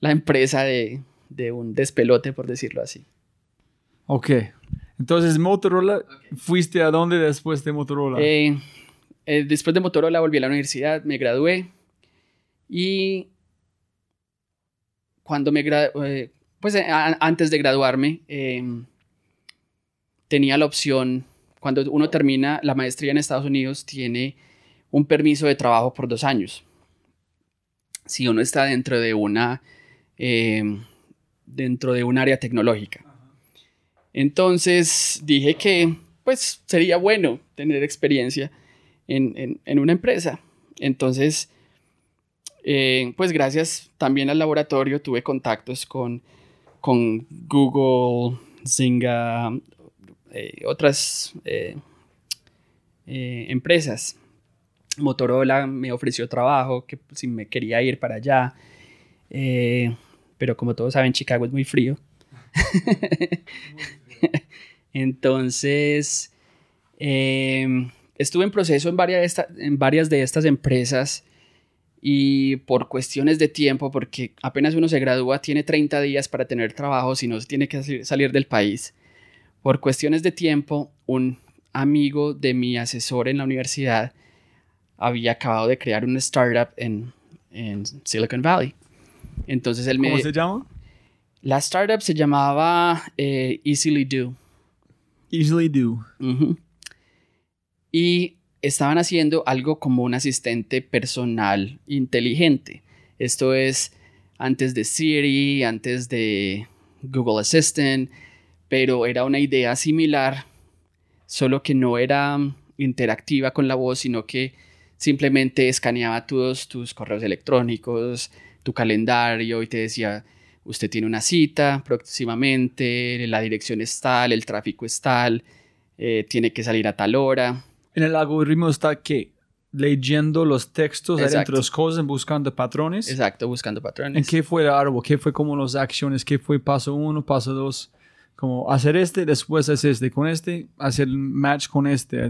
la empresa de, de un despelote, por decirlo así. Ok. Entonces, Motorola, ¿fuiste a dónde después de Motorola? Eh, eh, después de Motorola volví a la universidad, me gradué y cuando me gradué, pues eh, a- antes de graduarme, eh, tenía la opción, cuando uno termina la maestría en Estados Unidos, tiene un permiso de trabajo por dos años. Si uno está dentro de una, eh, dentro de un área tecnológica. Entonces dije que pues sería bueno tener experiencia en, una empresa. Entonces, eh, pues gracias también al laboratorio tuve contactos con, con Google, Zynga, eh, otras eh, empresas. Motorola me ofreció trabajo, que si me quería ir para allá. pero como todos saben, Chicago es muy frío. [laughs] Entonces, estuve en proceso en varias, de en varias de estas empresas y por cuestiones de tiempo, porque apenas uno se gradúa, tiene 30 días para tener trabajo, si no tiene que salir del país. Por cuestiones de tiempo, un amigo de mi asesor en la universidad había acabado de crear una startup en, en Silicon Valley. Entonces él me... ¿Cómo se llama? La startup se llamaba eh, Easily Do. Easily Do. Y estaban haciendo algo como un asistente personal inteligente. Esto es antes de Siri, antes de Google Assistant, pero era una idea similar, solo que no era interactiva con la voz, sino que simplemente escaneaba todos tus correos electrónicos, tu calendario y te decía, usted tiene una cita próximamente, la dirección es tal, el tráfico es tal, eh, tiene que salir a tal hora. En el algoritmo está que leyendo los textos de los cosas, buscando patrones. Exacto, buscando patrones. ¿En qué fue el árbol? ¿Qué fue como las acciones? ¿Qué fue paso uno, paso dos? Como hacer este, después hacer este, con este, hacer match con este.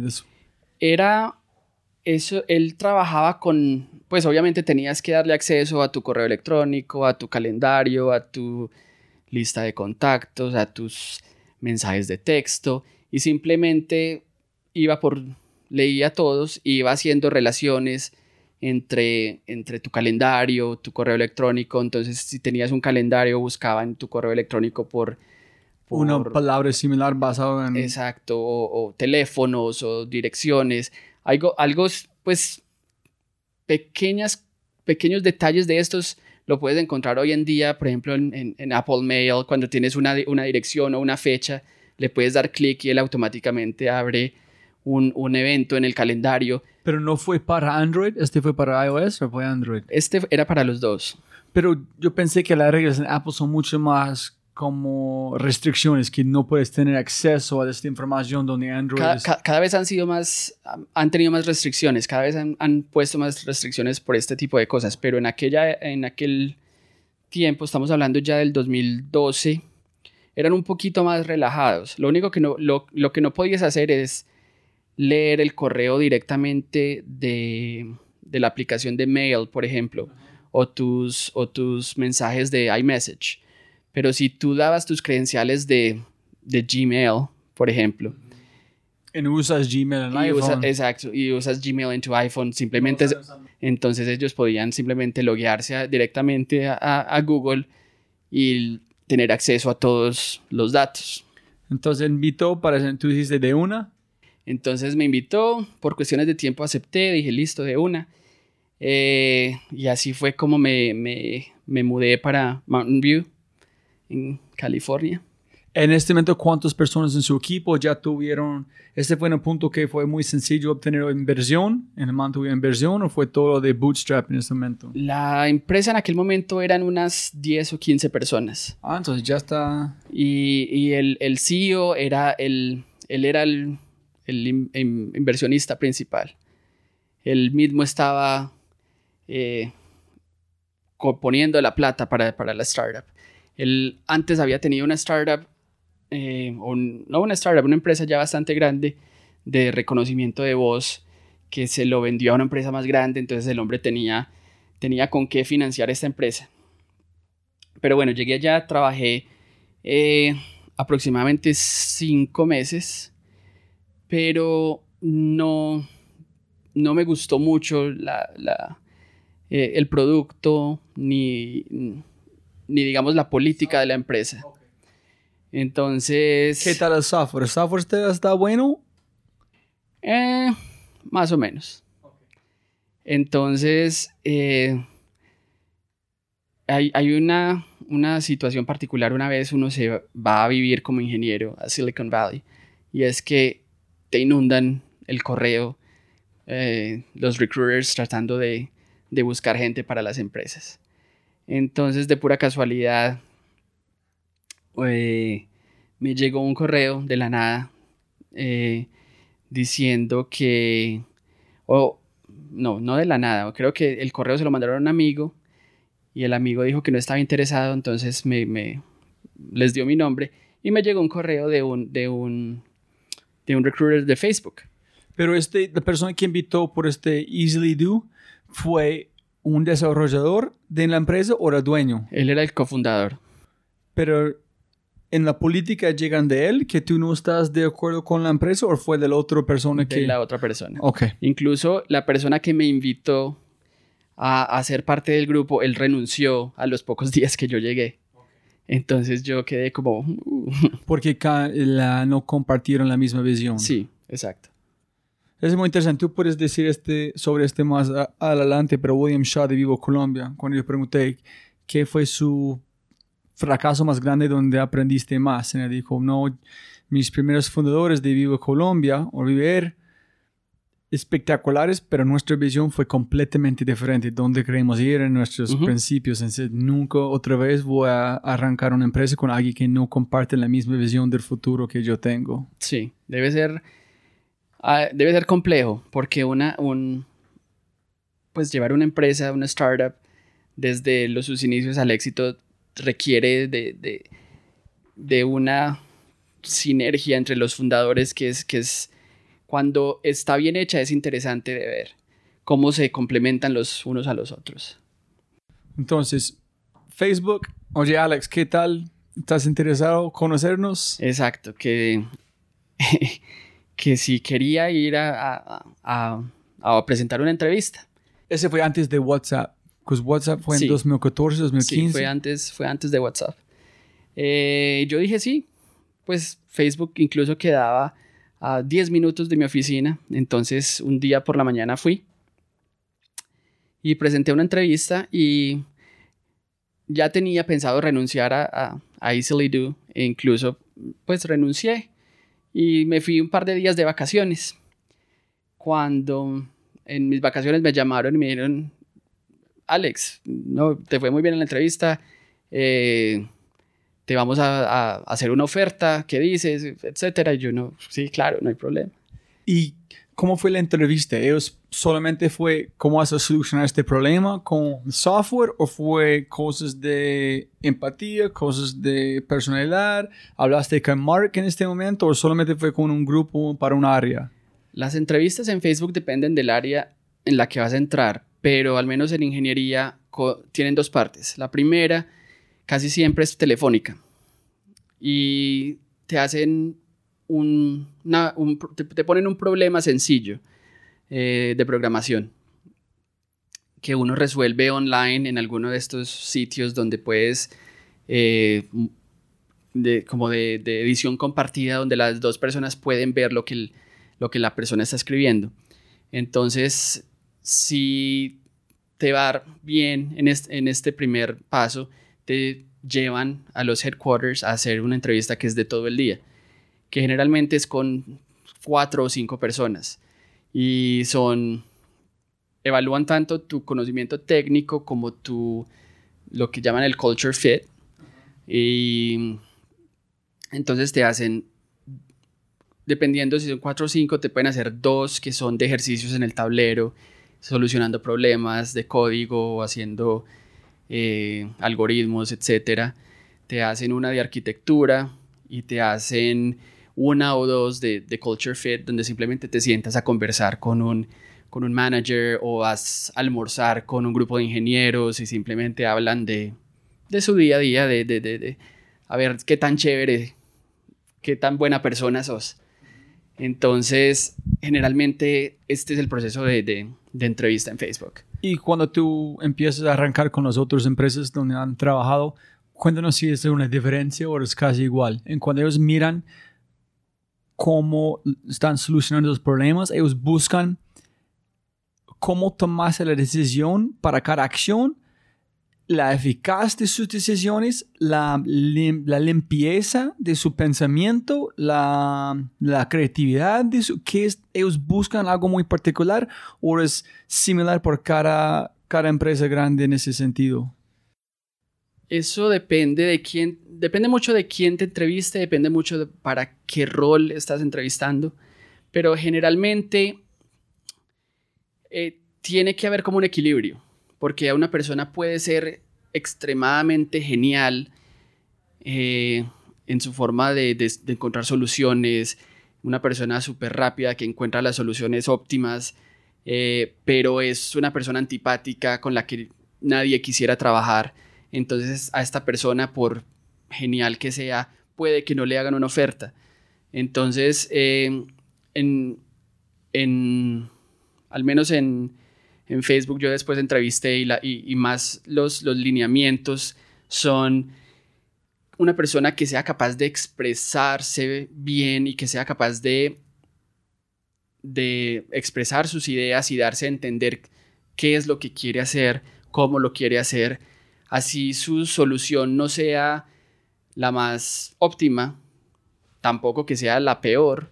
Era eso, él trabajaba con, pues obviamente tenías que darle acceso a tu correo electrónico, a tu calendario, a tu lista de contactos, a tus mensajes de texto y simplemente iba por, leía todos y iba haciendo relaciones entre, entre tu calendario, tu correo electrónico. Entonces, si tenías un calendario, buscaba en tu correo electrónico por... Una palabra similar basada en... Exacto, o, teléfonos o direcciones. Algo, algo pues pequeñas, pequeños detalles de estos lo puedes encontrar hoy en día, por ejemplo, en, Apple Mail, cuando tienes una, una, dirección o una fecha, le puedes dar clic y él automáticamente abre un, un, evento en el calendario. Pero no fue para Android, este fue para iOS o fue Android? Este era para los dos. Pero yo pensé que las reglas en Apple son mucho más como restricciones, que no puedes tener acceso a esta información donde Android... Cada, vez han sido más, han tenido más restricciones, cada vez han, han, puesto más restricciones por este tipo de cosas, pero en, aquella, en aquel tiempo, estamos hablando ya del 2012, eran un poquito más relajados. Lo único que no, lo, lo que no podías hacer es leer el correo directamente de, de la aplicación de mail, por ejemplo, o tus, o tus mensajes de iMessage pero si tú dabas tus credenciales de, de Gmail, por ejemplo, y usas Gmail en iPhone. exacto, y usas Gmail en tu iPhone, simplemente, entonces ellos podían simplemente loguearse directamente a, Google y tener acceso a todos los datos. Entonces invitó para, tú dijiste de una. Entonces me invitó, por cuestiones de tiempo acepté, dije listo, de una. Eh, y así fue como me, me, me mudé para Mountain View en California. En este momento, ¿cuántas personas en su equipo ya tuvieron? ¿Este fue un punto que fue muy sencillo obtener inversión? ¿En el momento inversión o fue todo de bootstrap en este momento? La empresa en aquel momento eran unas 10 o 15 personas. Ah, entonces ya está. Y, y el, el, CEO era el, él era el, el inversionista principal. Él mismo estaba eh, poniendo la plata para, para la startup. Él antes había tenido una startup, eh, no una startup, una empresa ya bastante grande de reconocimiento de voz que se lo vendió a una empresa más grande, entonces el hombre tenía, tenía con qué financiar esta empresa. Pero bueno, llegué allá, trabajé eh, aproximadamente cinco meses, pero no, no me gustó mucho la, eh, el producto ni ni digamos la política de la empresa. Entonces... ¿Qué tal el software? ¿El software está bueno? Eh, más o menos. Entonces, eh, hay, una, una situación particular una vez uno se va a vivir como ingeniero a Silicon Valley y es que te inundan el correo, eh, los recruiters tratando de, de buscar gente para las empresas. Entonces, de pura casualidad, eh, me llegó un correo de la nada eh, diciendo que, o no, no de la nada, creo que el correo se lo mandaron a un amigo y el amigo dijo que no estaba interesado, entonces me, me les dio mi nombre y me llegó un correo de un, de un, de un recruiter de Facebook. Pero este, la persona que invitó por este Easily Do fue un desarrollador de la empresa o era dueño. Él era el cofundador. Pero en la política llegan de él que tú no estás de acuerdo con la empresa o fue de la otra persona que... De la otra persona. Ok. Incluso la persona que me invitó a, a ser parte del grupo, él renunció a los pocos [laughs] días que yo llegué. Entonces yo quedé como... uh. [laughs] Porque la, no compartieron la misma visión. Sí, exacto. Es muy interesante. Tú puedes decir este, sobre este más a- adelante, pero William Shaw de Vivo Colombia, cuando yo pregunté qué fue su fracaso más grande donde aprendiste más, él dijo, no, mis primeros fundadores de Vivo Colombia o Viver espectaculares, pero nuestra visión fue completamente diferente. Donde queremos ir en nuestros principios. Entonces, nunca otra vez voy a arrancar una empresa con alguien que no comparte la misma visión del futuro que yo tengo. Sí, debe ser, ah, debe ser complejo porque una, un, pues llevar una empresa, una startup, desde los, sus inicios al éxito requiere de, de, de una sinergia entre los fundadores que es, que es, cuando está bien hecha es interesante de ver cómo se complementan los unos a los otros. Entonces, Facebook, oye Alex, ¿qué tal? ¿Estás interesado en conocernos? Exacto, que, [laughs] que si quería ir a, a- a- a presentar una entrevista. Ese fue antes de WhatsApp, pues WhatsApp fue Sí. en 2014, 2015. Sí, fue antes, fue antes de WhatsApp. Eh, yo dije sí, pues Facebook incluso quedaba a 10 minutos de mi oficina, entonces un día por la mañana fui y presenté una entrevista y ya tenía pensado renunciar a, a, a Easily Do e incluso pues renuncié y me fui un par de días de vacaciones. Cuando en mis vacaciones me llamaron y me dijeron, Alex, no, te fue muy bien en la entrevista, eh, te vamos a, a hacer una oferta, ¿qué dices? Etcétera. Y yo no, sí, claro, no hay problema. ¿Y cómo fue la entrevista? ¿Ellos solamente fue cómo vas a solucionar este problema con software o fue cosas de empatía, cosas de personalidad? ¿Hablaste con Mark en este momento o solamente fue con un grupo para un área? Las entrevistas en Facebook dependen del área en la que vas a entrar, pero al menos en ingeniería tienen dos partes. La primera casi siempre es telefónica y te hacen un, te, ponen un problema sencillo eh, de programación que uno resuelve online en alguno de estos sitios donde puedes eh, de, como de, de edición compartida donde las dos personas pueden ver lo que, lo que la persona está escribiendo. Entonces, si te va bien en en este primer paso, te llevan a los headquarters a hacer una entrevista que es de todo el día, que generalmente es con cuatro o cinco personas. Y son evalúan tanto tu conocimiento técnico como tu lo que llaman el culture fit. Y entonces te hacen dependiendo si son cuatro o cinco te pueden hacer dos que son de ejercicios en el tablero solucionando problemas de código haciendo eh, algoritmos etcétera te hacen una de arquitectura y te hacen una o dos de, culture fit donde simplemente te sientas a conversar con un con un manager o vas a almorzar con un grupo de ingenieros y simplemente hablan de, de su día a día, de, de, de, a ver qué tan chévere, qué tan buena persona sos. Entonces, generalmente este es el proceso de entrevista en Facebook. Y cuando tú empiezas a arrancar con las otras empresas donde han trabajado, cuéntanos si es una diferencia o es casi igual. En cuando ellos miran cómo están solucionando los problemas, ellos buscan cómo tomarse la decisión para cada acción la eficacia de sus decisiones, la, la limpieza de su pensamiento, la, la creatividad de su, que ellos buscan algo muy particular o es similar por cada, cada empresa grande en ese sentido. Eso depende de quién, depende mucho de quién te entreviste, depende mucho de para qué rol estás entrevistando, pero generalmente eh, tiene que haber como un equilibrio, porque una persona puede ser extremadamente genial eh, en su forma de, encontrar soluciones, una persona súper rápida que encuentra las soluciones óptimas, eh, pero es una persona antipática con la que nadie quisiera trabajar. Entonces a esta persona, por genial que sea, puede que no le hagan una oferta. Entonces, en, en, al menos en, en Facebook yo después entrevisté y, más los, los lineamientos son una persona que sea capaz de expresarse bien y que sea capaz de, de expresar sus ideas y darse a entender qué es lo que quiere hacer, cómo lo quiere hacer, así su solución no sea la más óptima, tampoco que sea la peor,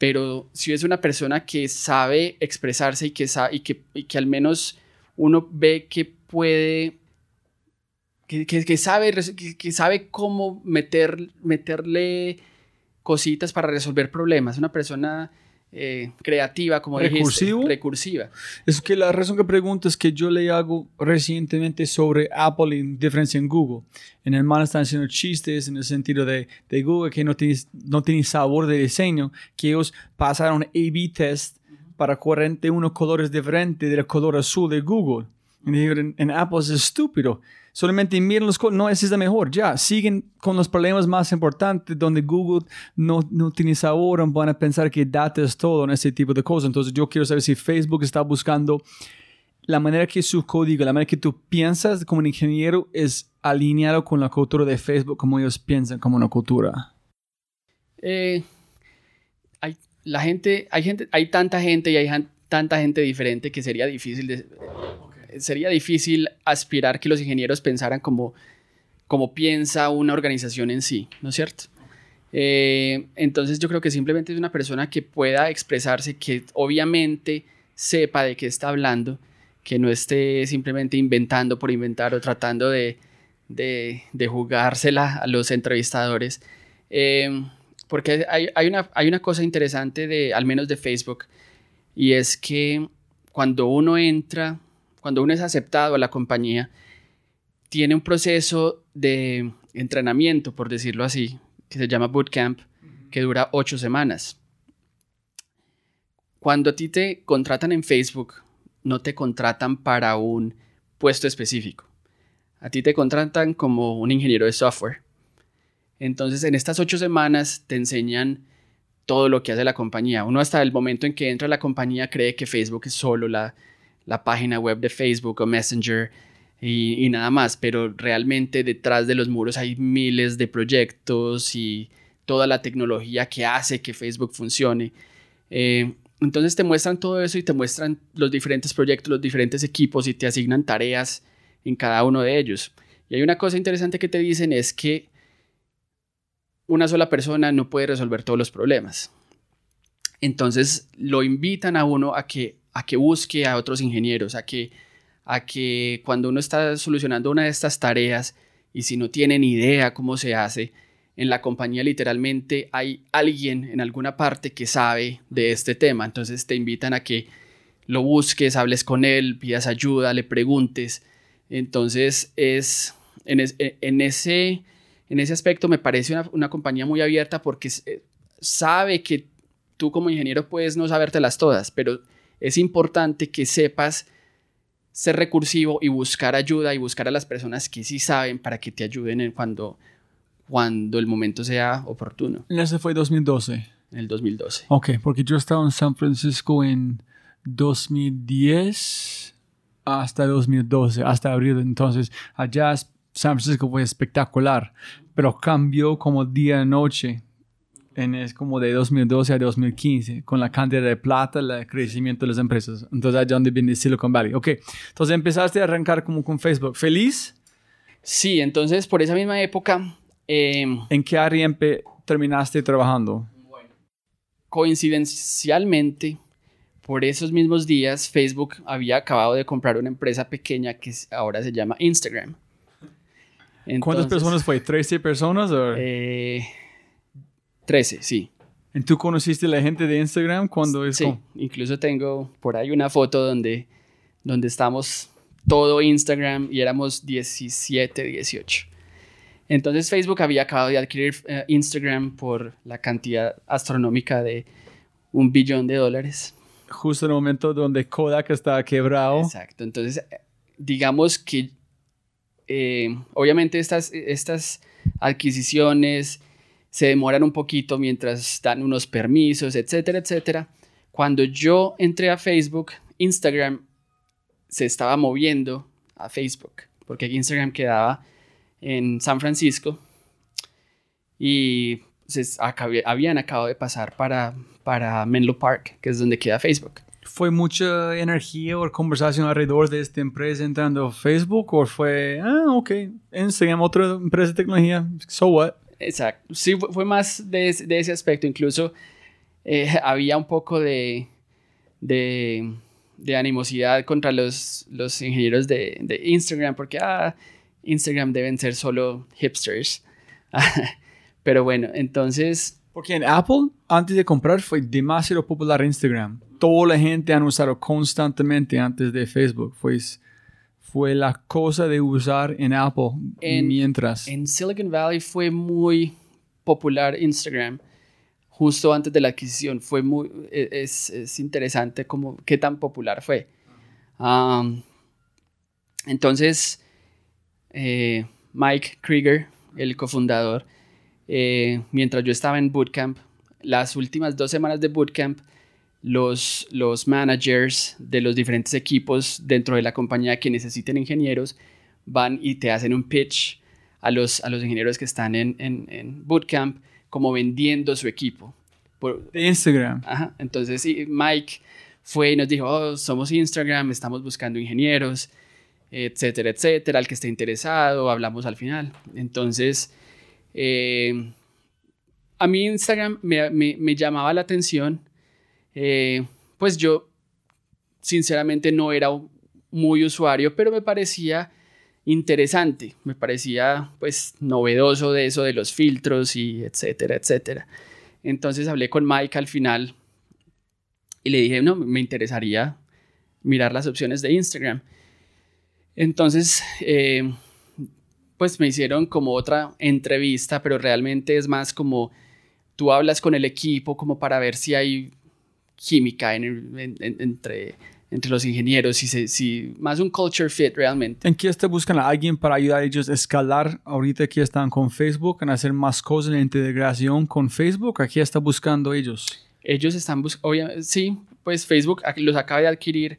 pero si es una persona que sabe expresarse y que, y que, y que al menos uno ve que puede, que, que, sabe, que, sabe cómo meter, meterle cositas para resolver problemas, una persona eh, creativa, como ¿Recursivo? recursiva. Es que la razón que pregunto es que yo le hago recientemente sobre Apple y diferencia en Google. En el man están haciendo chistes en el sentido de, de Google que no tiene, no tiene sabor de diseño, que ellos pasaron A-B test para 41 colores diferentes del color azul de Google. Y en, en Apple es estúpido solamente miren los no es la mejor, ya, siguen con los problemas más importantes donde Google no, no tiene sabor, van a pensar que data es todo en ese tipo de cosas. Entonces yo quiero saber si Facebook está buscando la manera que su código, la manera que tú piensas como un ingeniero es alineado con la cultura de Facebook como ellos piensan como una cultura. Eh, hay, la gente, hay gente, hay tanta gente y hay tanta gente diferente que sería difícil de, sería difícil aspirar que los ingenieros pensaran como, como piensa una organización en sí, ¿no es cierto? Eh, entonces yo creo que simplemente es una persona que pueda expresarse, que obviamente sepa de qué está hablando, que no esté simplemente inventando por inventar o tratando de, de, jugársela a los entrevistadores. Eh, porque hay, hay, una, hay una cosa interesante de, al menos de Facebook, y es que cuando uno entra cuando uno es aceptado a la compañía, tiene un proceso de entrenamiento, por decirlo así, que se llama bootcamp, que dura ocho semanas. Cuando a ti te contratan en Facebook, no te contratan para un puesto específico. A ti te contratan como un ingeniero de software. Entonces, en estas ocho semanas te enseñan todo lo que hace la compañía. Uno hasta el momento en que entra a la compañía cree que Facebook es solo la, la página web de Facebook o Messenger y, nada más, pero realmente detrás de los muros hay miles de proyectos y toda la tecnología que hace que Facebook funcione. Eh, entonces te muestran todo eso y te muestran los diferentes proyectos, los diferentes equipos y te asignan tareas en cada uno de ellos. Y hay una cosa interesante que te dicen es que una sola persona no puede resolver todos los problemas. Entonces lo invitan a uno a que a que busque a otros ingenieros, a que, a que cuando uno está solucionando una de estas tareas y si no tiene ni idea cómo se hace, en la compañía literalmente hay alguien en alguna parte que sabe de este tema. Entonces te invitan a que lo busques, hables con él, pidas ayuda, le preguntes. Entonces es en, en ese, en ese aspecto me parece una, una compañía muy abierta porque eh, sabe que tú como ingeniero puedes no sabértelas todas, pero es importante que sepas ser recursivo y buscar ayuda y buscar a las personas que sí saben para que te ayuden cuando, cuando el momento sea oportuno. ¿Ese fue 2012? En el 2012. Ok, porque yo estaba en San Francisco en 2010 hasta 2012, hasta abril. Entonces, allá San Francisco fue espectacular, pero cambió como día y noche en, es como de 2012 a 2015, con la cantidad de plata, el crecimiento de las empresas. Entonces, allá donde viene Silicon Valley. Ok, entonces empezaste a arrancar como con Facebook. ¿Feliz? Sí, entonces por esa misma época... Eh, ¿En qué área terminaste trabajando? coincidencialmente, por esos mismos días, Facebook había acabado de comprar una empresa pequeña que ahora se llama Instagram. ¿Cuántas Entonces, personas fue? ¿13 personas? o- Eh, 13, sí. ¿Y tú conociste a la gente de Instagram cuando es Sí, como- incluso tengo por ahí una foto donde, donde estamos todo Instagram y éramos 17, 18. Entonces Facebook había acabado de adquirir eh, Instagram por la cantidad astronómica de un billón de dólares. justo en el momento donde Kodak estaba quebrado? Exacto. Entonces, digamos que eh, obviamente estas, estas adquisiciones se demoran un poquito mientras dan unos permisos, etcétera, etcétera. Cuando yo entré a Facebook, Instagram se estaba moviendo a Facebook, porque Instagram quedaba en San Francisco y se habían acabado de pasar para, para Menlo Park, que es donde queda Facebook. ¿Fue mucha energía o conversación alrededor de esta empresa entrando a Facebook? ¿O fue, ah, ok, Instagram, otra empresa de tecnología, so what? Exacto. Sí, fue, más de, de ese aspecto. Incluso eh, [laughs] había un poco de, de, de animosidad contra los, los ingenieros de, de Instagram, porque ah, Instagram deben ser solo hipsters. [laughs] Pero bueno, entonces, Porque en Apple, antes de comprar, fue demasiado popular Instagram. Toda la gente han usado constantemente antes de Facebook. Fue, fue la cosa de usar en Apple En- mientras. en Silicon Valley fue muy popular Instagram. Justo antes de la adquisición fue muy, e- es, es interesante como qué tan popular fue. Am, entonces, eh, Mike Krieger, el cofundador, eh, mientras yo estaba en Bootcamp, las últimas dos semanas de Bootcamp, los, los managers de los diferentes equipos dentro de la compañía que necesiten ingenieros van y te hacen un pitch a los, a los ingenieros que están en, en, en Bootcamp como vendiendo su equipo. Por- de Instagram. Ajá, Entonces sí, Mike fue y nos dijo, "Oh, somos Instagram, estamos buscando ingenieros, etcétera, etcétera, al que esté interesado, hablamos al final. Entonces, eh, a mí Instagram me, me- me llamaba la atención, eh, pues yo sinceramente no era muy usuario, pero me parecía interesante, me parecía pues novedoso de eso de los filtros y etcétera, etcétera. Entonces hablé con Mike al final y le dije, no, me interesaría mirar las opciones de Instagram. Entonces, eh, pues me hicieron como otra entrevista, pero realmente es más como tú hablas con el equipo como para ver si hay química en el- en- en- entre, entre los ingenieros, si, si más un culture fit realmente. ¿En qué está buscando a alguien para ayudar a ellos a escalar ahorita que están con Facebook, en hacer más cosas en integración con Facebook? ¿A qué está buscando ellos? Ellos están buscando, sí, pues Facebook ac- los acaba de adquirir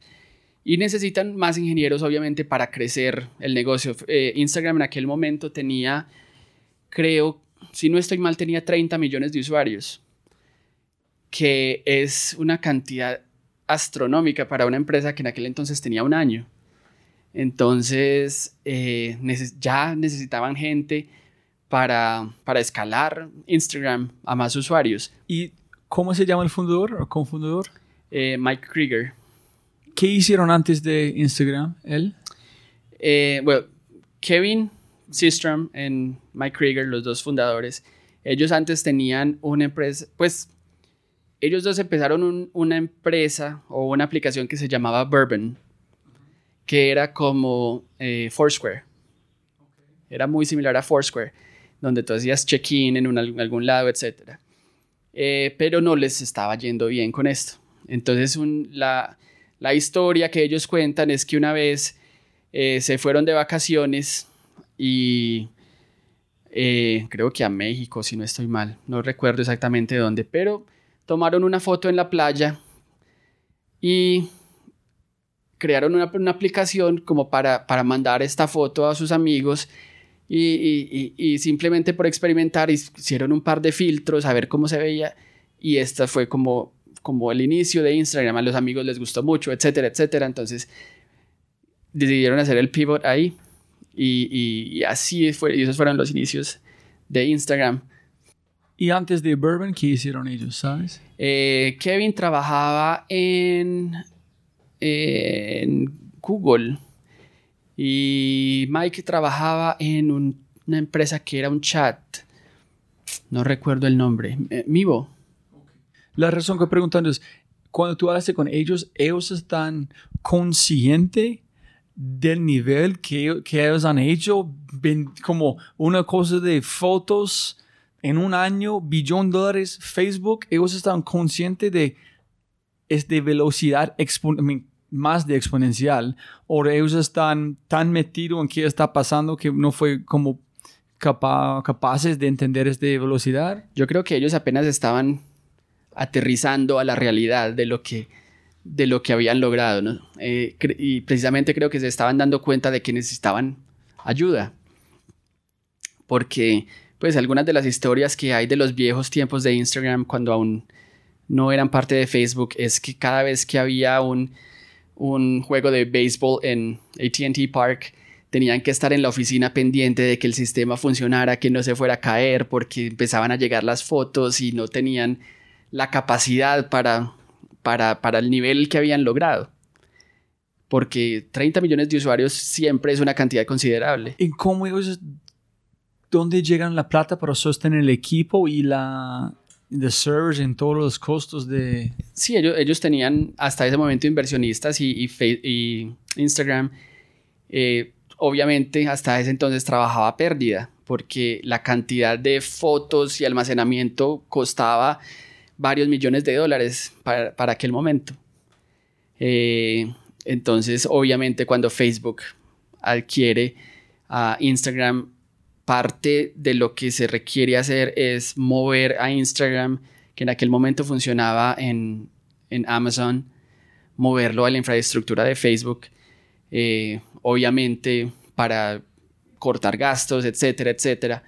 y necesitan más ingenieros, obviamente, para crecer el negocio. Eh, Instagram en aquel momento tenía, creo, si no estoy mal, tenía 30 millones de usuarios, que es una cantidad astronómica para una empresa que en aquel entonces tenía un año. Entonces, eh, neces- ya necesitaban gente para, para escalar Instagram a más usuarios. ¿Y cómo se llama el fundador o cofundador? Eh, Mike Krieger. ¿Qué hicieron antes de Instagram? ¿Él? Eh, bueno, Kevin Systrom y Mike Krieger, los dos fundadores, ellos antes tenían una empresa, pues ellos dos empezaron un- una empresa o una aplicación que se llamaba Bourbon, que era como eh, Foursquare. Era muy similar a Foursquare, donde tú hacías check-in en algún lado, etc. pero no les estaba yendo bien con esto. Entonces, un- la, la historia que ellos cuentan es que una vez eh, se fueron de vacaciones y eh, creo que a México, si no estoy mal, no recuerdo exactamente dónde, pero tomaron una foto en la playa y crearon una, una aplicación como para, para mandar esta foto a sus amigos y, y- simplemente por experimentar hicieron un par de filtros a ver cómo se veía y esta fue como, como el inicio de Instagram, a los amigos les gustó mucho, etcétera, etcétera, entonces decidieron hacer el pivot ahí y así fue, y esos fueron los inicios de Instagram. Y antes de Bourbon, ¿qué hicieron ellos, sabes? Eh, Kevin trabajaba en, en Google y Mike trabajaba en un- una empresa que era un chat. No recuerdo el nombre. Eh, Mivo. La razón que preguntando es, cuando tú hablas con ellos, ellos están conscientes del nivel que, que ellos han hecho, como una cosa de fotos en un año, billón de dólares, Facebook, ellos están conscientes de es de velocidad más de exponencial, o ellos están tan metidos en qué está pasando que no fue como capa- capaces de entender esta velocidad. Yo creo que ellos apenas estaban aterrizando a la realidad de lo que, de lo que habían logrado, ¿no? Eh, y precisamente creo que se estaban dando cuenta de que necesitaban ayuda. Porque, pues, algunas de las historias que hay de los viejos tiempos de Instagram, cuando aún no eran parte de Facebook, es que cada vez que había un, un juego de béisbol en ATT Park, tenían que estar en la oficina pendiente de que el sistema funcionara, que no se fuera a caer, porque empezaban a llegar las fotos y no tenían la capacidad para, para, para el nivel que habían logrado. Porque 30 millones de usuarios siempre es una cantidad considerable. ¿Y cómo ellos, dónde llegan la plata para sostener el equipo y la de servers en todos los costos de... Sí, ellos, ellos tenían hasta ese momento inversionistas y, y y Instagram. eh, obviamente hasta ese entonces trabajaba pérdida porque la cantidad de fotos y almacenamiento costaba varios millones de dólares para, para aquel momento. Eh, entonces, obviamente, cuando Facebook adquiere a Instagram, parte de lo que se requiere hacer es mover a Instagram, que en aquel momento funcionaba en, en Amazon, moverlo a la infraestructura de Facebook, eh, obviamente para cortar gastos, etcétera, etcétera.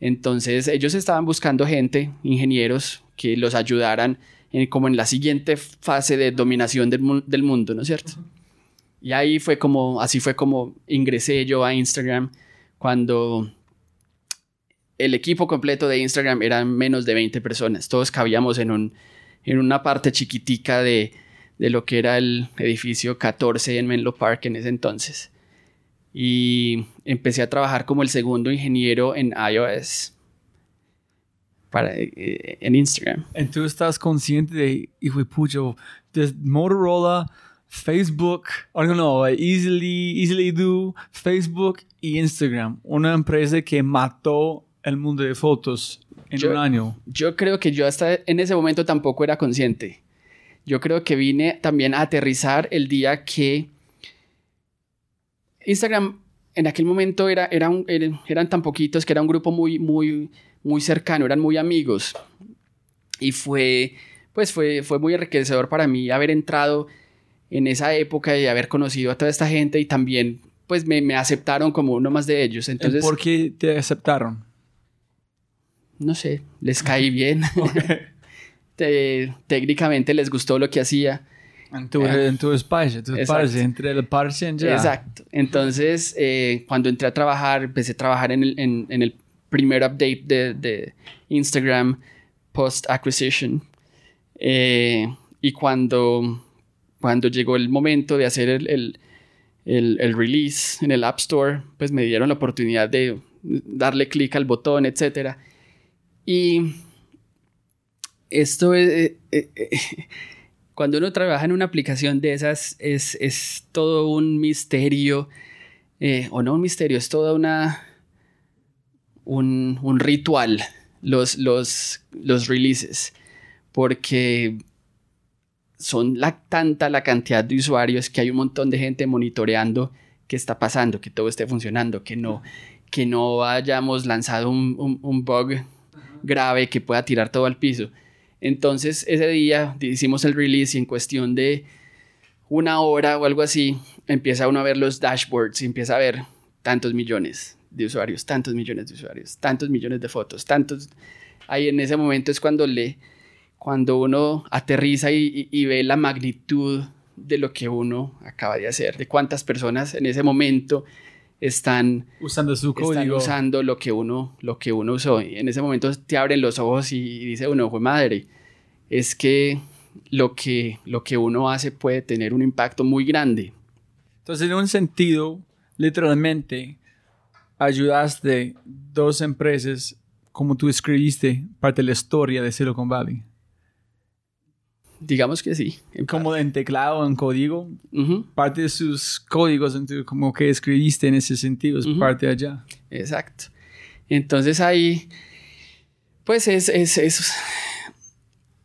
Entonces ellos estaban buscando gente, ingenieros, que los ayudaran en, como en la siguiente fase de dominación del, mu- del mundo, ¿no es cierto? Y ahí fue como, así fue como ingresé yo a Instagram cuando el equipo completo de Instagram eran menos de 20 personas. Todos cabíamos en, un, en una parte chiquitica de, de lo que era el edificio 14 en Menlo Park en ese entonces. Y empecé a trabajar como el segundo ingeniero en iOS para, eh, en Instagram. Y tú estás consciente de, hijo de de Motorola, Facebook, I don't know, Easily, Easily Do, Facebook y Instagram. Una empresa que mató el mundo de fotos en Yo- un año. Yo creo que yo hasta en ese momento tampoco era consciente. Yo creo que vine también a aterrizar el día que Instagram en aquel momento era, era un- era- eran tan poquitos que era un grupo muy, muy, muy cercano, eran muy amigos. Y fue, pues fue, fue muy enriquecedor para mí haber entrado en esa época y haber conocido a toda esta gente y también pues me, me aceptaron como uno más de ellos. Entonces, ¿Por qué te aceptaron? No sé, les caí [laughs] bien. [laughs] Te- técnicamente les gustó lo que hacía. En tu, en tu espacio, tu parce, entre el parce y ya. Exacto. Entonces, eh, cuando entré a trabajar, empecé a trabajar en el, en, en el primer update de, de Instagram post-acquisition. Eh, y cuando, cuando llegó el momento de hacer el, el, el- el release en el App Store, pues me dieron la oportunidad de darle clic al botón, etc. Y esto es... eh, eh, eh, [laughs] cuando uno trabaja en una aplicación de esas es, es todo un misterio, o no un misterio, es toda una, un, un ritual, los, los, los releases, porque son la, tanta la cantidad de usuarios que hay un montón de gente monitoreando qué está pasando, que todo esté funcionando, que no, que no hayamos lanzado un- un bug grave que pueda tirar todo al piso. Entonces ese día hicimos el release y en cuestión de una hora o algo así, empieza uno a ver los dashboards y empieza a ver tantos millones de usuarios, tantos millones de usuarios, tantos millones de fotos, tantos... Ahí en ese momento es cuando le, cuando uno aterriza y, y- ve la magnitud de lo que uno acaba de hacer, de cuántas personas en ese momento están usando su están código. usando lo que uno lo que uno usó y en ese momento te abren los ojos y dice uno fue madre es que lo que lo que uno hace puede tener un impacto muy grande Entonces, en un sentido, literalmente, ayudaste dos empresas, como tú escribiste, parte de la historia de Silicon Valley. Digamos que sí en Como en teclado, en código, parte de sus códigos, como que escribiste en ese sentido, es parte de allá. exacto entonces ahí pues es es, es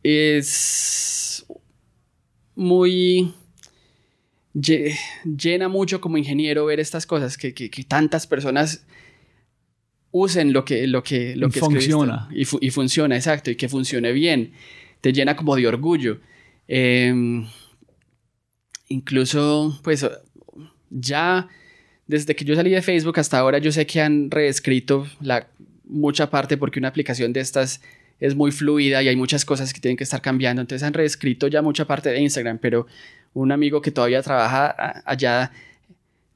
es muy lle- llena mucho como ingeniero ver estas cosas que, que- que tantas personas usen lo que lo que lo Y que funciona. escribiste. y, fu- y funciona exacto y que funcione bien te llena como de orgullo Em, incluso pues ya desde que yo salí de Facebook hasta ahora yo sé que han reescrito la mucha parte porque una aplicación de estas es muy fluida y hay muchas cosas que tienen que estar cambiando. Entonces han reescrito ya mucha parte de Instagram, pero un amigo que todavía trabaja allá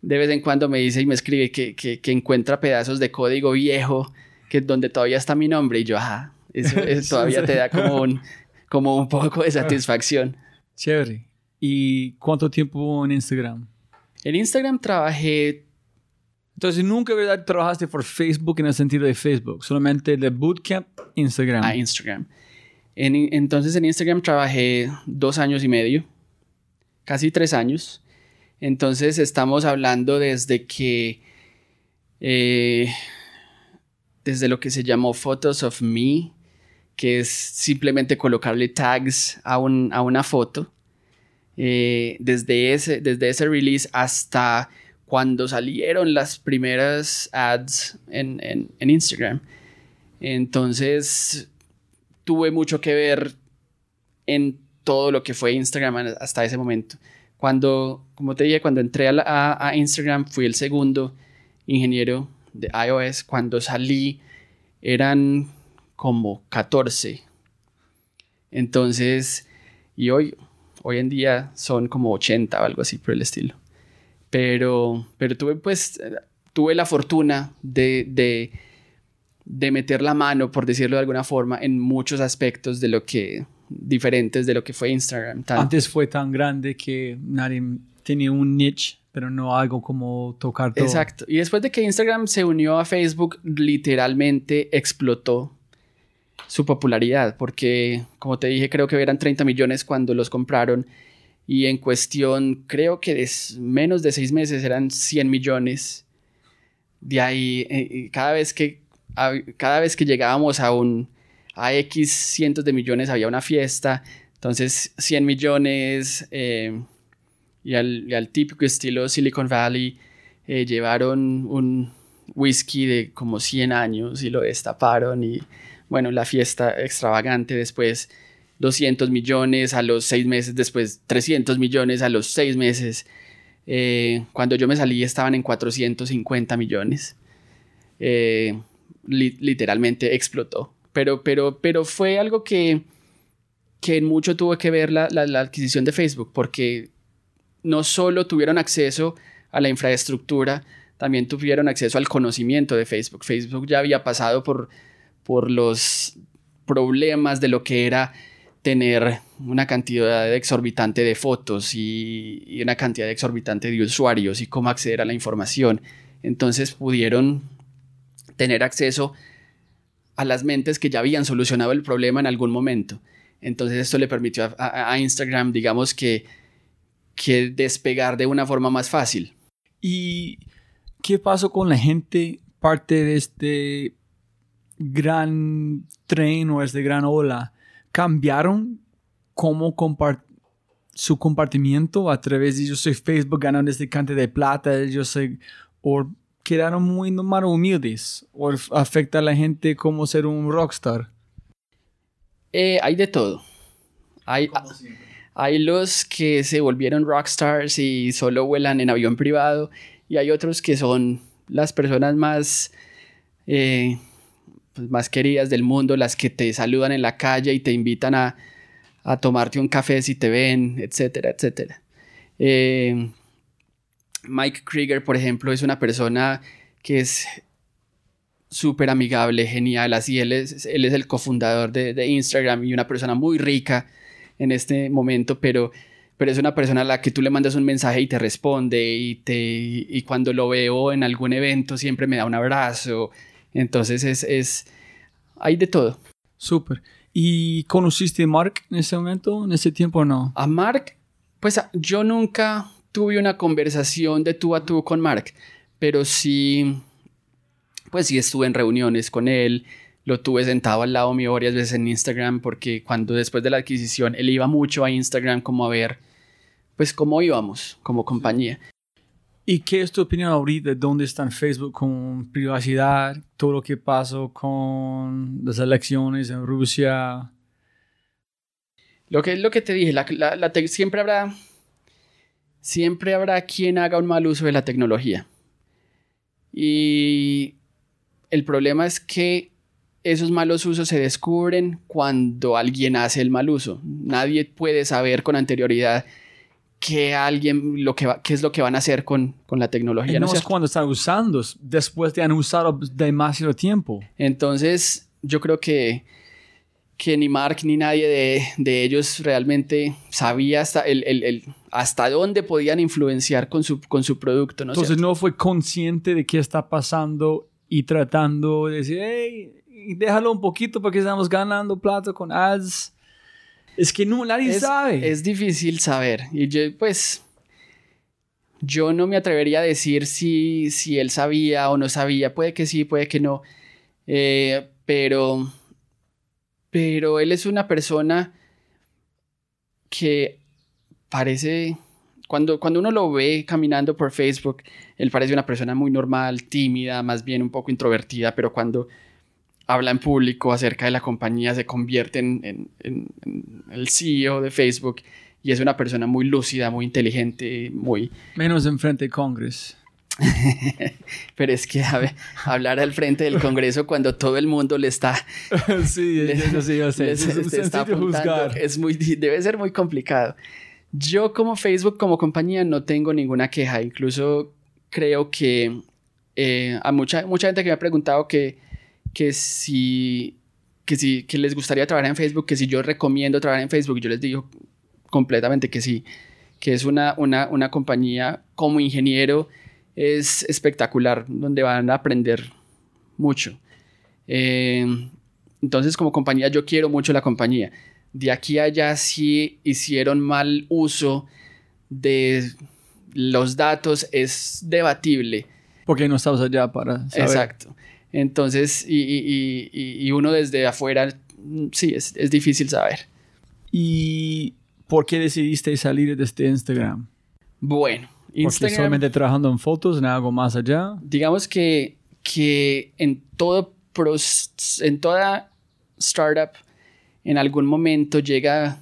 de vez en cuando me dice y me escribe que, que, que encuentra pedazos de código viejo que donde todavía está mi nombre y yo, ajá, eso, [laughs] eso todavía te da como un, como un poco de satisfacción. Chévere. ¿Y cuánto tiempo en Instagram? En Instagram trabajé Entonces, nunca, ¿verdad? Trabajaste por Facebook en el sentido de Facebook, solamente de Bootcamp, Instagram. a Instagram. En- entonces en Instagram trabajé dos años y medio, casi tres años. Entonces estamos hablando desde que, eh, desde lo que se llamó Photos of Me, que es simplemente colocarle tags a, un- a una foto. Eh, desde, ese, desde ese release hasta cuando salieron las primeras ads en, en- Instagram. Entonces, tuve mucho que ver en todo lo que fue Instagram hasta ese momento. Cuando, como te dije, cuando entré a, a- a Instagram, fui el segundo ingeniero de iOS. Cuando salí, eran como 14. Entonces, y hoy, hoy en día son como 80 o algo así por el estilo. Pero, pero tuve pues, tuve la fortuna de, de, de meter la mano, por decirlo de alguna forma, en muchos aspectos de lo que, diferentes de lo que fue Instagram. Antes fue tan grande que nadie tenía un niche, pero no algo como tocar todo. Exacto. Y después de que Instagram se unió a Facebook, literalmente explotó su popularidad, porque como te dije, creo que eran 30 millones cuando los compraron y en cuestión, creo que de menos de seis meses eran 100 millones. De ahí, eh, cada vez que, cada vez que llegábamos a un, a X cientos de millones había una fiesta, entonces 100 millones, y al, y al típico estilo Silicon Valley eh, llevaron un whisky de como 100 años y lo destaparon y bueno, la fiesta extravagante después 200 millones a los 6 meses, después 300 millones a los 6 meses. Eh, cuando yo me salí estaban en 450 millones. Eh, li- literalmente explotó. Pero, pero, pero fue algo que, que en mucho tuvo que ver la, la- la adquisición de Facebook, porque no solo tuvieron acceso a la infraestructura, también tuvieron acceso al conocimiento de Facebook. Facebook ya había pasado por, por los problemas de lo que era tener una cantidad exorbitante de fotos y, una cantidad exorbitante de usuarios y cómo acceder a la información. Entonces pudieron tener acceso a las mentes que ya habían solucionado el problema en algún momento. Entonces esto le permitió a, a- a Instagram, digamos que, que despegar de una forma más fácil. ¿Y qué pasó con la gente parte de este gran tren o este gran ola? ¿Cambiaron cómo compar- su compartimiento a través de yo soy Facebook ganando este cantidad de plata, yo soy o quedaron muy más humildes o afecta a la gente como ser un rockstar? Eh, hay de todo. Hay, hay los que se volvieron rockstars y solo vuelan en avión privado y hay otros que son las personas más, eh, pues, más queridas del mundo, las que te saludan en la calle y te invitan a, a tomarte un café si te ven, etcétera, etcétera. Eh, Mike Krieger, por ejemplo, es una persona que es súper amigable, genial, así él es, él es el cofundador de, de, Instagram y una persona muy rica en este momento, pero, pero es una persona a la que tú le mandas un mensaje y te responde y, te, y cuando lo veo en algún evento siempre me da un abrazo, entonces es, es hay de todo. Súper. ¿Y conociste a Mark en ese momento, en ese tiempo o no? A Mark, pues yo nunca tuve una conversación de tú a tú con Mark, pero sí pues sí estuve en reuniones con él, lo tuve sentado al lado mío varias veces en Instagram porque cuando después de la adquisición él iba mucho a Instagram como a ver pues cómo íbamos como compañía. ¿Y qué es tu opinión ahorita? ¿Dónde está en Facebook con privacidad? Todo lo que pasó con las elecciones en Rusia. Lo que es lo que te dije, la, la, siempre habrá siempre habrá quien haga un mal uso de la tecnología. Y el problema es que esos malos usos se descubren cuando alguien hace el mal uso. Nadie puede saber con anterioridad qué alguien lo que qué es lo que van a hacer con, con la tecnología. no, es cuando están usando, después de han usado demasiado tiempo. Entonces, yo creo que, que ni Mark ni nadie de, de ellos realmente sabía hasta, el, el, el, hasta dónde podían influenciar con su, con su producto. ¿no Entonces, no fue consciente de qué está pasando y tratando de decir, hey, déjalo un poquito porque estamos ganando plata con ads. Es que no, nadie sabe. Es difícil saber. Y yo, pues, yo no me atrevería a decir si, si él sabía o no sabía. Puede que sí, puede que no. Eh, pero, pero él es una persona que parece cuando, cuando uno lo ve caminando por Facebook, él parece una persona muy normal, tímida, más bien un poco introvertida, pero cuando habla en público acerca de la compañía se convierte en, en, el CEO de Facebook y es una persona muy lúcida, muy inteligente, muy... Menos en frente de Congreso. [laughs] Pero es que a ver, hablar al frente del Congreso cuando todo el mundo le está. [laughs] sí, le, sí, yo sé. es, está es muy, debe ser muy complicado. Yo como Facebook, como compañía, no tengo ninguna queja. Incluso creo que eh, a mucha, mucha gente que me ha preguntado que, que si que si que les gustaría trabajar en Facebook, que si yo recomiendo trabajar en Facebook, yo les digo completamente que sí, que es una, una, una compañía como ingeniero, es espectacular, donde van a aprender mucho. Eh, entonces, como compañía, yo quiero mucho la compañía de aquí a allá sí hicieron mal uso de los datos es debatible. Porque no estamos allá para saber. Exacto. Entonces, y, y, y, y uno desde afuera, sí, es, es, difícil saber. ¿Y por qué decidiste salir de este Instagram? Bueno, Instagram... Porque solamente trabajando en fotos, en algo más allá. Digamos que, que en, todo en toda startup en algún momento llega,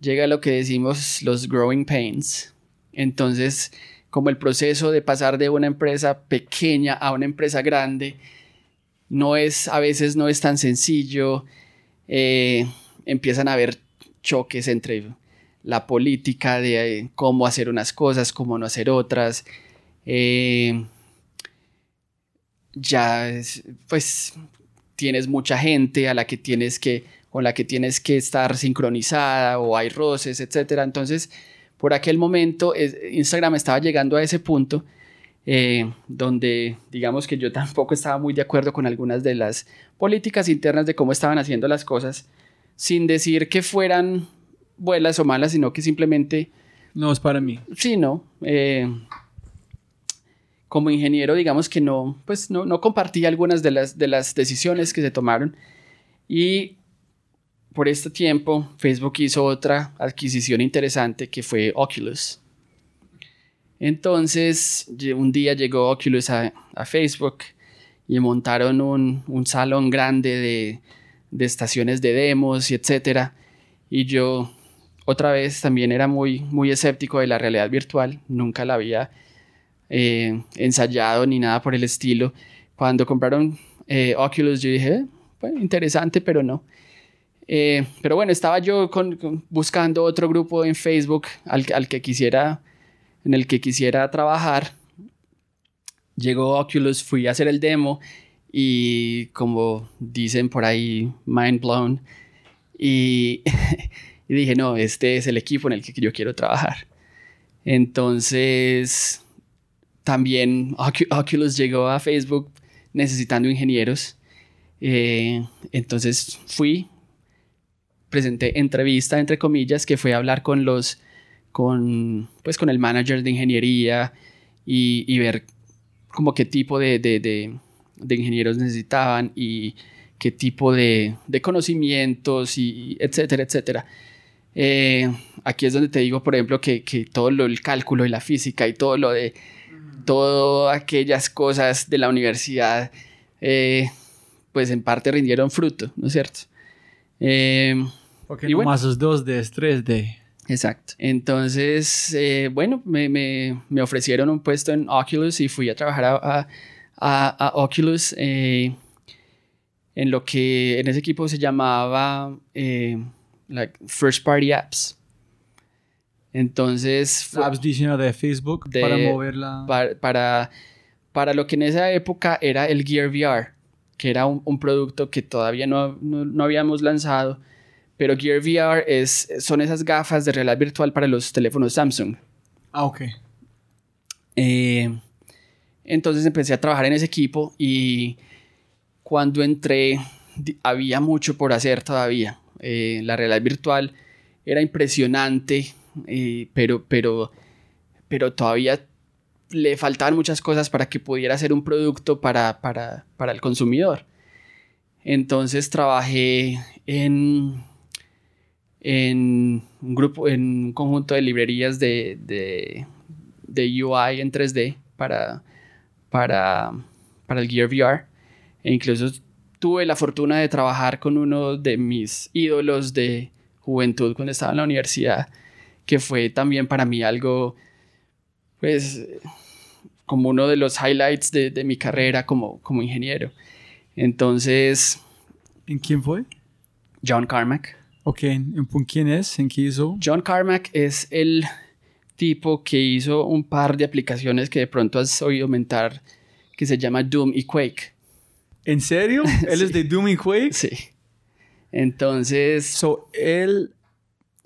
llega lo que decimos los growing pains. Entonces, como el proceso de pasar de una empresa pequeña a una empresa grande, no es, a veces no es tan sencillo. Eh, empiezan a haber choques entre la política de cómo hacer unas cosas, cómo no hacer otras. Eh, ya, pues, tienes mucha gente a la que tienes que con la que tienes que estar sincronizada o hay roces, etcétera. Entonces, por aquel momento, Instagram estaba llegando a ese punto eh, donde, digamos que yo [laughs] tampoco estaba muy de acuerdo con algunas de las políticas internas de cómo estaban haciendo las cosas, sin decir que fueran buenas o malas, sino que simplemente... No es para mí. Sí, no. Eh, como ingeniero, digamos que no, pues no, no compartí algunas de las, de las decisiones que se tomaron y por este tiempo, Facebook hizo otra adquisición interesante que fue Oculus. Entonces, un día llegó Oculus a, Facebook y montaron un, salón grande de, estaciones de demos y etcétera. Y yo, otra vez, también era muy, muy escéptico de la realidad virtual. Nunca la había eh, ensayado ni nada por el estilo. Cuando compraron eh, Oculus, yo dije, eh, interesante, pero no. Eh, pero bueno, estaba yo buscando otro grupo en Facebook al, que quisiera en el que quisiera trabajar. Llegó Oculus, fui a hacer el demo y como dicen por ahí, mind blown. Y, [laughs] y dije, no, este es el equipo en el que yo quiero trabajar. Entonces, también Oculus llegó a Facebook necesitando ingenieros. Eh, entonces fui, presenté entrevista, entre comillas, que fue a hablar con los, con, pues con el manager de ingeniería y, ver como qué tipo de, de, ingenieros necesitaban y qué tipo de, conocimientos y etcétera, etcétera. Eh, aquí es donde te digo, por ejemplo, que, que todo lo, el cálculo y la física y todo lo de todas aquellas cosas de la universidad, eh, pues en parte rindieron fruto, ¿no es cierto? Eh, y bueno, más los dos d 3D. Exacto. Entonces, eh, bueno, me, me, me, ofrecieron un puesto en Oculus y fui a trabajar a, a, a Oculus en lo que en ese equipo se llamaba like First Party Apps. Entonces... Apps de Facebook para moverla. Para, para, lo que en esa época era el Gear VR, que era un, producto que todavía no, no, habíamos lanzado, pero Gear VR es, son esas gafas de realidad virtual para los teléfonos Samsung. Ah, ok. Eh, entonces empecé a trabajar en ese equipo y cuando entré había mucho por hacer todavía. Eh, la realidad virtual era impresionante, pero, pero, pero todavía le faltaban muchas cosas para que pudiera ser un producto para, para, para el consumidor. Entonces trabajé en, en un grupo, en un conjunto de librerías de, de, de UI en 3D para, para, para el Gear VR. E incluso tuve la fortuna de trabajar con uno de mis ídolos de juventud cuando estaba en la universidad, que fue también para mí algo, pues, como uno de los highlights de, de mi carrera como, como ingeniero. Entonces... ¿En quién fue? John Carmack. Ok, ¿en quién es? ¿En qué hizo? John Carmack es el tipo que hizo un par de aplicaciones que de pronto has oído mentar que se llama Doom y Quake. ¿En serio? [laughs] ¿Él es de Doom y Quake? Sí. Entonces... So, él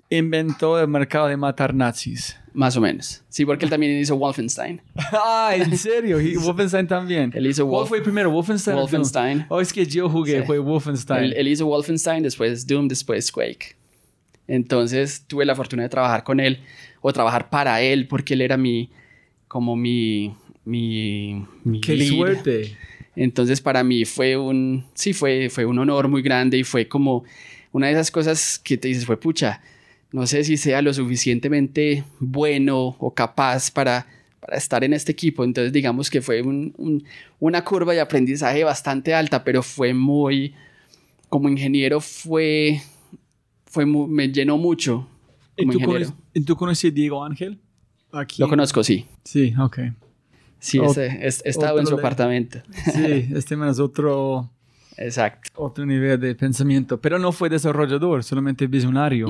inventó el mercado de matar nazis. Más o menos. Sí, porque él también hizo Wolfenstein. [laughs] ah, ¿en serio? [laughs] Wolfenstein también. Él hizo ¿Cuál fue primero, Wolfenstein? Wolfenstein. Oh, es que yo jugué, fue Wolfenstein. Él, hizo Wolfenstein, después Doom, después Quake. Entonces tuve la fortuna de trabajar con él o trabajar para él porque él era mi, como mi, mi, ¡Qué suerte! Entonces para mí fue un, sí, fue, fue un honor muy grande y fue como una de esas cosas que te dices, fue pucha, no sé si sea lo suficientemente bueno o capaz para, para estar en este equipo. Entonces digamos que fue una curva de aprendizaje bastante alta, pero fue muy, como ingeniero fue, fue me llenó mucho. Como ¿Y tú, conoces, a Diego Ángel? Lo conozco, sí. Sí, ok. Sí, he estado en su apartamento. Sí, este es otro... [laughs] Exacto. Otro nivel de pensamiento, pero no fue desarrollador, solamente visionario.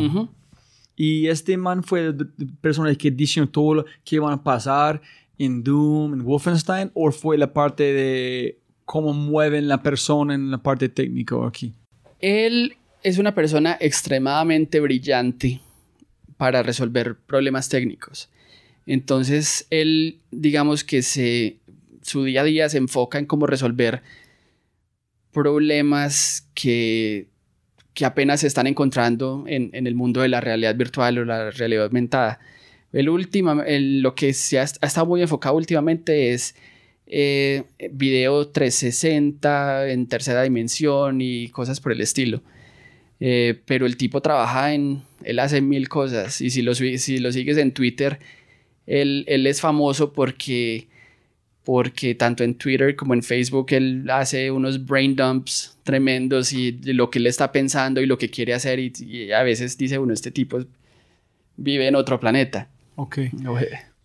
Y este man fue la persona que diseñó todo lo que iban a pasar en Doom, en Wolfenstein, o fue la parte de cómo mueven la persona en la parte técnica aquí. Él es una persona extremadamente brillante para resolver problemas técnicos. Entonces, él, digamos que se, su día a día se enfoca en cómo resolver problemas que que apenas se están encontrando en, en, el mundo de la realidad virtual o la realidad aumentada. El último, lo que se ha, estado muy enfocado últimamente es eh, video 360 en tercera dimensión y cosas por el estilo. Eh, pero el tipo trabaja en, él hace mil cosas y si lo, si lo sigues en Twitter, él, él es famoso porque porque tanto en Twitter como en Facebook él hace unos brain dumps tremendos y lo que él está pensando y lo que quiere hacer y, a veces dice uno, este tipo vive en otro planeta. Ok.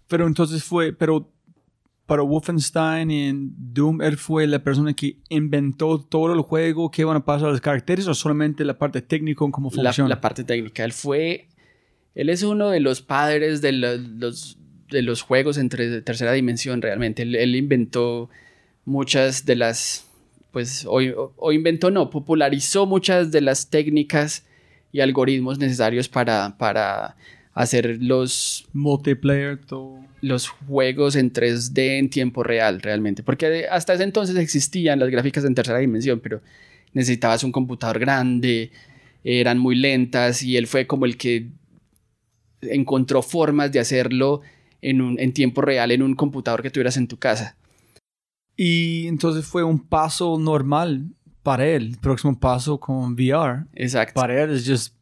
Pero entonces fue, pero para Wolfenstein y en Doom, él fue la persona que inventó todo el juego, qué van a pasar los caracteres o solamente la parte técnica, cómo funciona. La, parte técnica. Él fue, él es uno de los padres de los de los juegos en tercera dimensión realmente. Él, él inventó muchas de las, pues, o, o inventó, no, popularizó muchas de las técnicas y algoritmos necesarios para, para hacer los, Multiplayer, todo. los juegos en 3D en tiempo real realmente. Porque hasta ese entonces existían las gráficas en tercera dimensión, pero necesitabas un computador grande, eran muy lentas y él fue como el que encontró formas de hacerlo en, un, en tiempo real en un computador que tuvieras en tu casa. Y entonces fue un paso normal para él. El próximo paso con VR. Exacto. Para él es just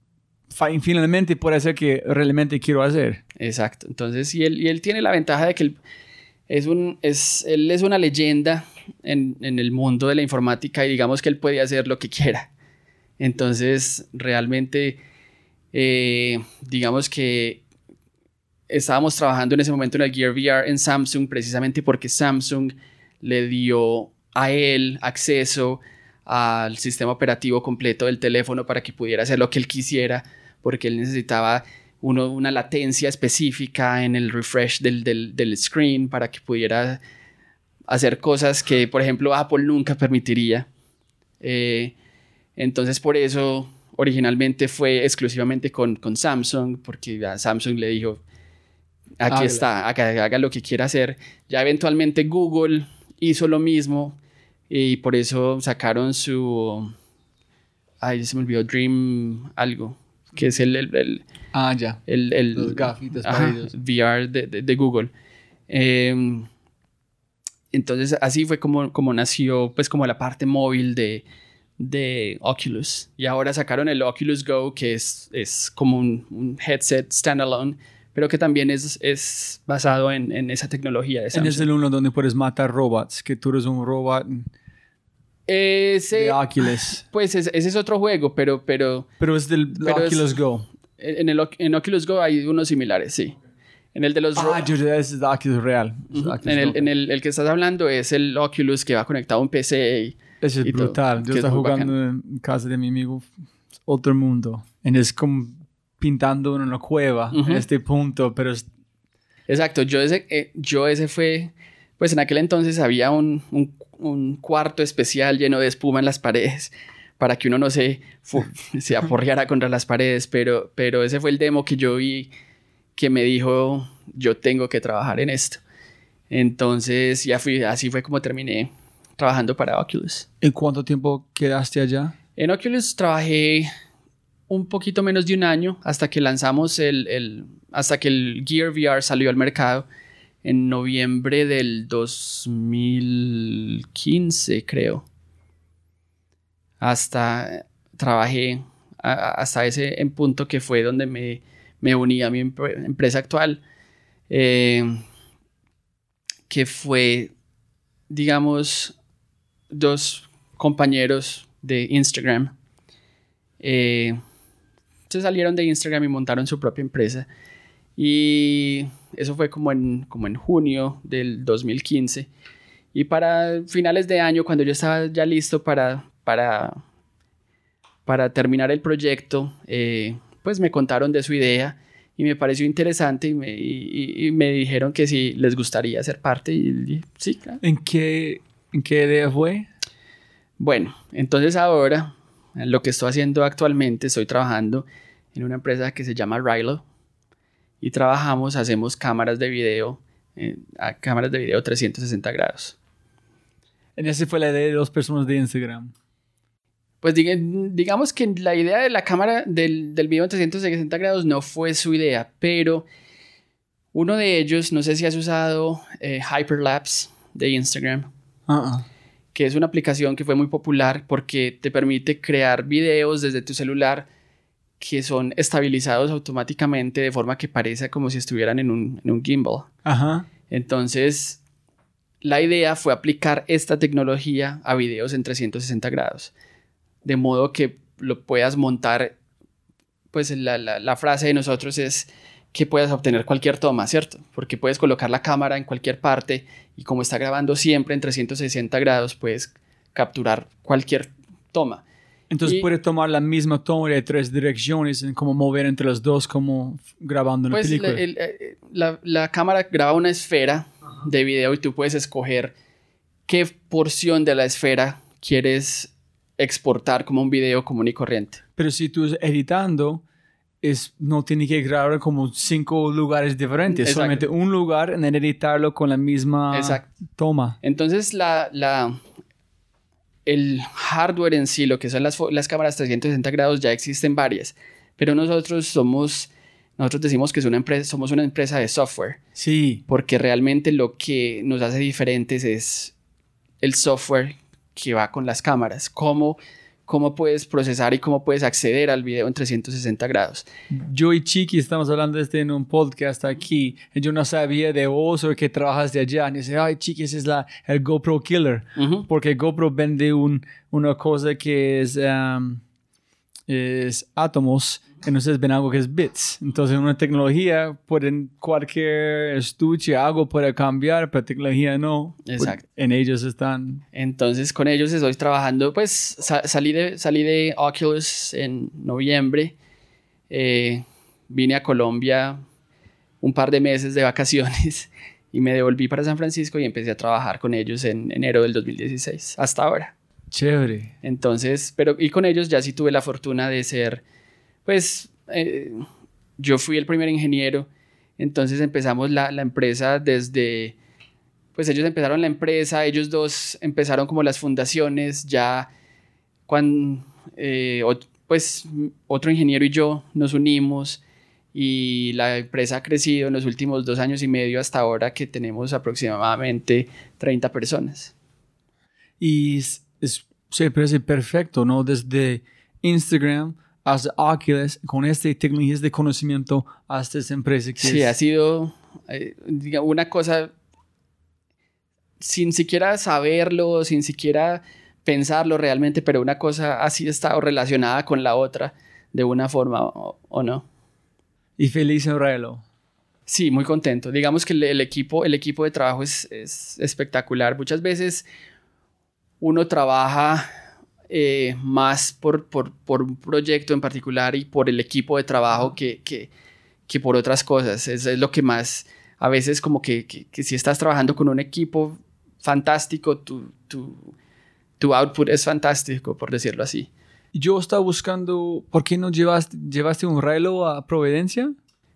fi- finalmente puede ser que realmente quiero hacer. Exacto. Entonces, y él, y él tiene la ventaja de que él es, un, es, él es una leyenda en, en el mundo de la informática y digamos que él puede hacer lo que quiera. Entonces, realmente, eh, digamos que estábamos trabajando en ese momento en el Gear VR en Samsung precisamente porque Samsung le dio a él acceso al sistema operativo completo del teléfono para que pudiera hacer lo que él quisiera, porque él necesitaba una latencia específica en el refresh del, del, del screen para que pudiera hacer cosas que, por ejemplo, Apple nunca permitiría. Eh, entonces, por eso, originalmente fue exclusivamente con, con Samsung, porque a Samsung le dijo, aquí está, haga, haga lo que quiera hacer. Ya eventualmente Google hizo lo mismo y por eso sacaron su... Ay, se me olvidó Dream algo, que es el, el, el, Ah, ya. el, el- Los gafitas ajá. VR de, de- de Google. Eh, entonces así fue como, como nació pues como la parte móvil de, de Oculus. Y ahora sacaron el Oculus Go que es, es como un, un headset standalone, pero que también es, es basado en, en esa tecnología de En es el uno donde puedes matar robots, que tú eres un robot Ese, de Oculus. pues ese, ese es otro juego, pero, pero Pero es del Pero es- Oculus Go. en, el, en Oculus Go hay unos similares, sí. En el de los... Ah, yo ese es Oculus real. Es Ujú. Oculus En, el, en el, el que estás hablando es el Oculus que va conectado a un PC. y- Ese es y todo, brutal. Yo que es estaba muy jugando en casa de mi amigo. Otro mundo. Y es como pintando en una cueva en este punto, pero es Exacto, yo ese, eh, yo ese fue, pues en aquel entonces había un, un- un cuarto especial lleno de espuma en las paredes para que uno no se, [laughs] se aporreara contra las paredes, pero, pero ese fue el demo que yo vi que me dijo, yo tengo que trabajar en esto. Entonces, ya fui, así fue como terminé trabajando para Oculus. ¿En cuánto tiempo quedaste allá? En Oculus trabajé un poquito menos de un año hasta que lanzamos el, el- hasta que el Gear VR salió al mercado en noviembre del 2015, creo. Hasta trabajé hasta ese en punto que fue donde me, me uní a mi empre- empresa actual, eh, que fue, digamos, dos compañeros de Instagram. eh, se salieron de Instagram y montaron su propia empresa. Y eso fue como en, como en junio del 2015. Y para finales de año, cuando yo estaba ya listo para, para, para terminar el proyecto, eh, pues me contaron de su idea y me pareció interesante y me, y- y- me dijeron que si les gustaría ser parte. Y, y sí, claro. ¿En qué, en qué idea fue? Bueno, entonces ahora lo que estoy haciendo actualmente, estoy trabajando en una empresa que se llama Rilo y trabajamos, hacemos cámaras de video, eh, a cámaras de video 360 grados. En esa fue la idea de dos personas de Instagram. Pues diga- digamos que la idea de la cámara del, del video en 360 grados no fue su idea, pero uno de ellos, no sé si has usado eh, Hyperlapse de Instagram. Ah, que es una aplicación que fue muy popular porque te permite crear videos desde tu celular que son estabilizados automáticamente de forma que parezca como si estuvieran en un, en un gimbal. Ajá. Entonces, la idea fue aplicar esta tecnología a videos en 360 grados, de modo que lo puedas montar, pues la, la- la frase de nosotros es que puedas obtener cualquier toma, ¿cierto? Porque puedes colocar la cámara en cualquier parte y como está grabando siempre en 360 grados, puedes capturar cualquier toma. Entonces Y- puede tomar la misma toma de tres direcciones en cómo mover entre las dos como grabando una Pues película. la, el- eh, la- la cámara graba una esfera de video y tú puedes escoger qué porción de la esfera quieres exportar como un video común y corriente. Pero si tú estás editando, es, no tiene que grabar como cinco lugares diferentes, Exacto. solamente un lugar en editarlo con la misma Exacto. toma. Entonces la, la, el hardware en sí, lo que son las, las cámaras 360 grados, ya existen varias, pero nosotros somos, nosotros decimos que es una empresa, somos una empresa de software, Sí, porque realmente lo que nos hace diferentes es el software que va con las cámaras, cómo, cómo puedes procesar y cómo puedes acceder al video en 360 grados. yo y Chiqui estamos hablando de este en un podcast aquí. Yo no sabía de vos o que trabajas de allá. Y dice, ay, Chiqui, ese es la, el GoPro Killer. Ujú. Porque GoPro vende un, una cosa que es, um, es átomos, entonces ven algo que es bits. Entonces, una tecnología, pueden cualquier estuche, algo puede cambiar, pero tecnología no. Exacto. En ellos están. Entonces con ellos estoy trabajando, pues sa- salí, de, salí de Oculus en noviembre, eh, vine a Colombia un par de meses de vacaciones [laughs] y me devolví para San Francisco y empecé a trabajar con ellos en enero del 2016, hasta ahora. Chévere. Entonces, pero y con ellos ya sí tuve la fortuna de ser, pues, eh, yo fui el primer ingeniero, entonces empezamos la, la empresa desde, pues ellos empezaron la empresa, ellos dos empezaron como las fundaciones, ya cuando, eh, pues, otro ingeniero y yo nos unimos y la empresa ha crecido en los últimos dos años y medio hasta ahora que tenemos aproximadamente 30 personas. Y es, es- se parece perfecto, ¿no? Desde Instagram hasta Oculus, con este tecnologías de conocimiento hasta esta empresa que Sí, es- ha sido eh, una cosa sin siquiera saberlo, sin siquiera pensarlo realmente, pero una cosa así estado relacionada con la otra de una forma o, o no. y feliz en Relo. Sí, muy contento. Digamos que el, el equipo, el equipo de trabajo es, es espectacular. Muchas veces uno trabaja eh, más por, por, por un proyecto en particular y por el equipo de trabajo que, que, que por otras cosas. Es, es lo que más, a veces como que, que, que si estás trabajando con un equipo fantástico, tu, tu, tu output es fantástico, por decirlo así. Yo estaba buscando, ¿por qué no llevaste, llevaste un reloj a Providencia?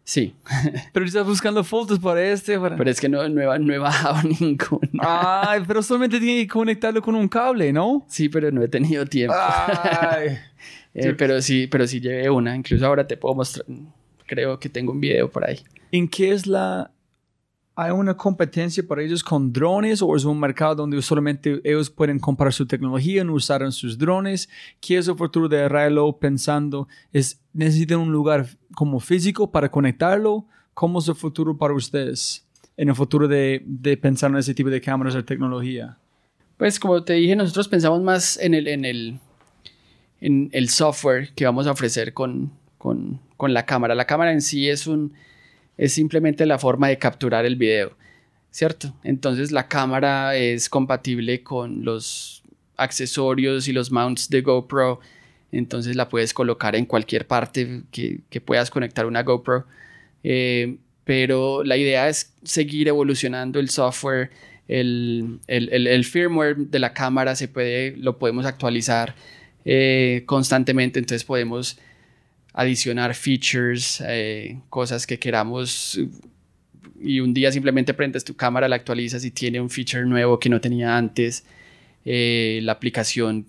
Sí, [laughs] Pero estás buscando fotos para este. Para... pero es que no, no, he, no he bajado [laughs] ninguna. Ay, pero solamente tiene que conectarlo con un cable, ¿no? Sí, pero no he tenido tiempo. Ay. [laughs] Eh, pero sí, pero sí llevé una. Incluso ahora te puedo mostrar. Creo que tengo un video por ahí. ¿En qué es la... ¿Hay una competencia para ellos con drones o es un mercado donde solamente ellos pueden comprar su tecnología, no usar sus drones? ¿Qué es el futuro de Rilo pensando? ¿Es, ¿Necesitan un lugar como físico para conectarlo? ¿Cómo es el futuro para ustedes en el futuro de, de pensar en ese tipo de cámaras o tecnología? Pues como te dije, nosotros pensamos más en el, en el, en el software que vamos a ofrecer con, con, con la cámara. La cámara en sí es un es simplemente la forma de capturar el video, ¿cierto? Entonces la cámara es compatible con los accesorios y los mounts de GoPro, entonces la puedes colocar en cualquier parte que, puedas conectar una GoPro. Eh, pero la idea es seguir evolucionando el software, el firmware de la cámara se puede, lo podemos actualizar eh, constantemente, entonces podemos adicionar features, eh, cosas que queramos y un día simplemente prendes tu cámara, la actualizas y tiene un feature nuevo que no tenía antes. Eh, la aplicación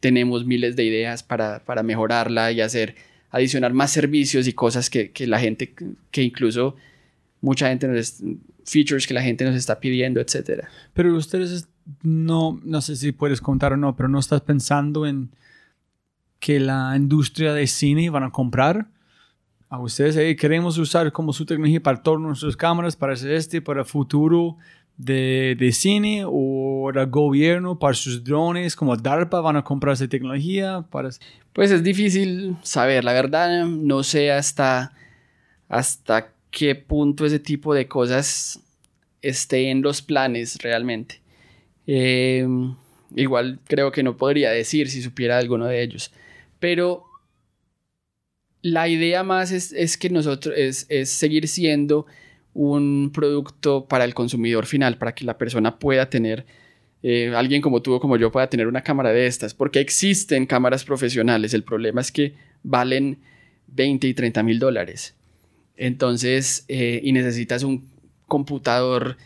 tenemos miles de ideas para, para, mejorarla y hacer, adicionar más servicios y cosas que, que la gente, que incluso mucha gente nos, features que la gente nos está pidiendo, etcétera. Pero ustedes no, no sé si puedes contar o no, pero no estás pensando en que la industria de cine van a comprar a ustedes. Hey, queremos usar como su tecnología para todas nuestras cámaras, para este, para el futuro de, de cine o el gobierno, para sus drones, como DARPA van a comprar esa tecnología. Para... Pues es difícil saber, la verdad no sé hasta, hasta qué punto ese tipo de cosas esté en los planes realmente. Eh, igual creo que no podría decir si supiera alguno de ellos. Pero la idea más es, que nosotros es, es, seguir siendo un producto para el consumidor final, para que la persona pueda tener, eh, alguien como tú o como yo pueda tener una cámara de estas, porque existen cámaras profesionales. El problema es que valen 20 y 30 mil dólares. Entonces, eh, y necesitas un computador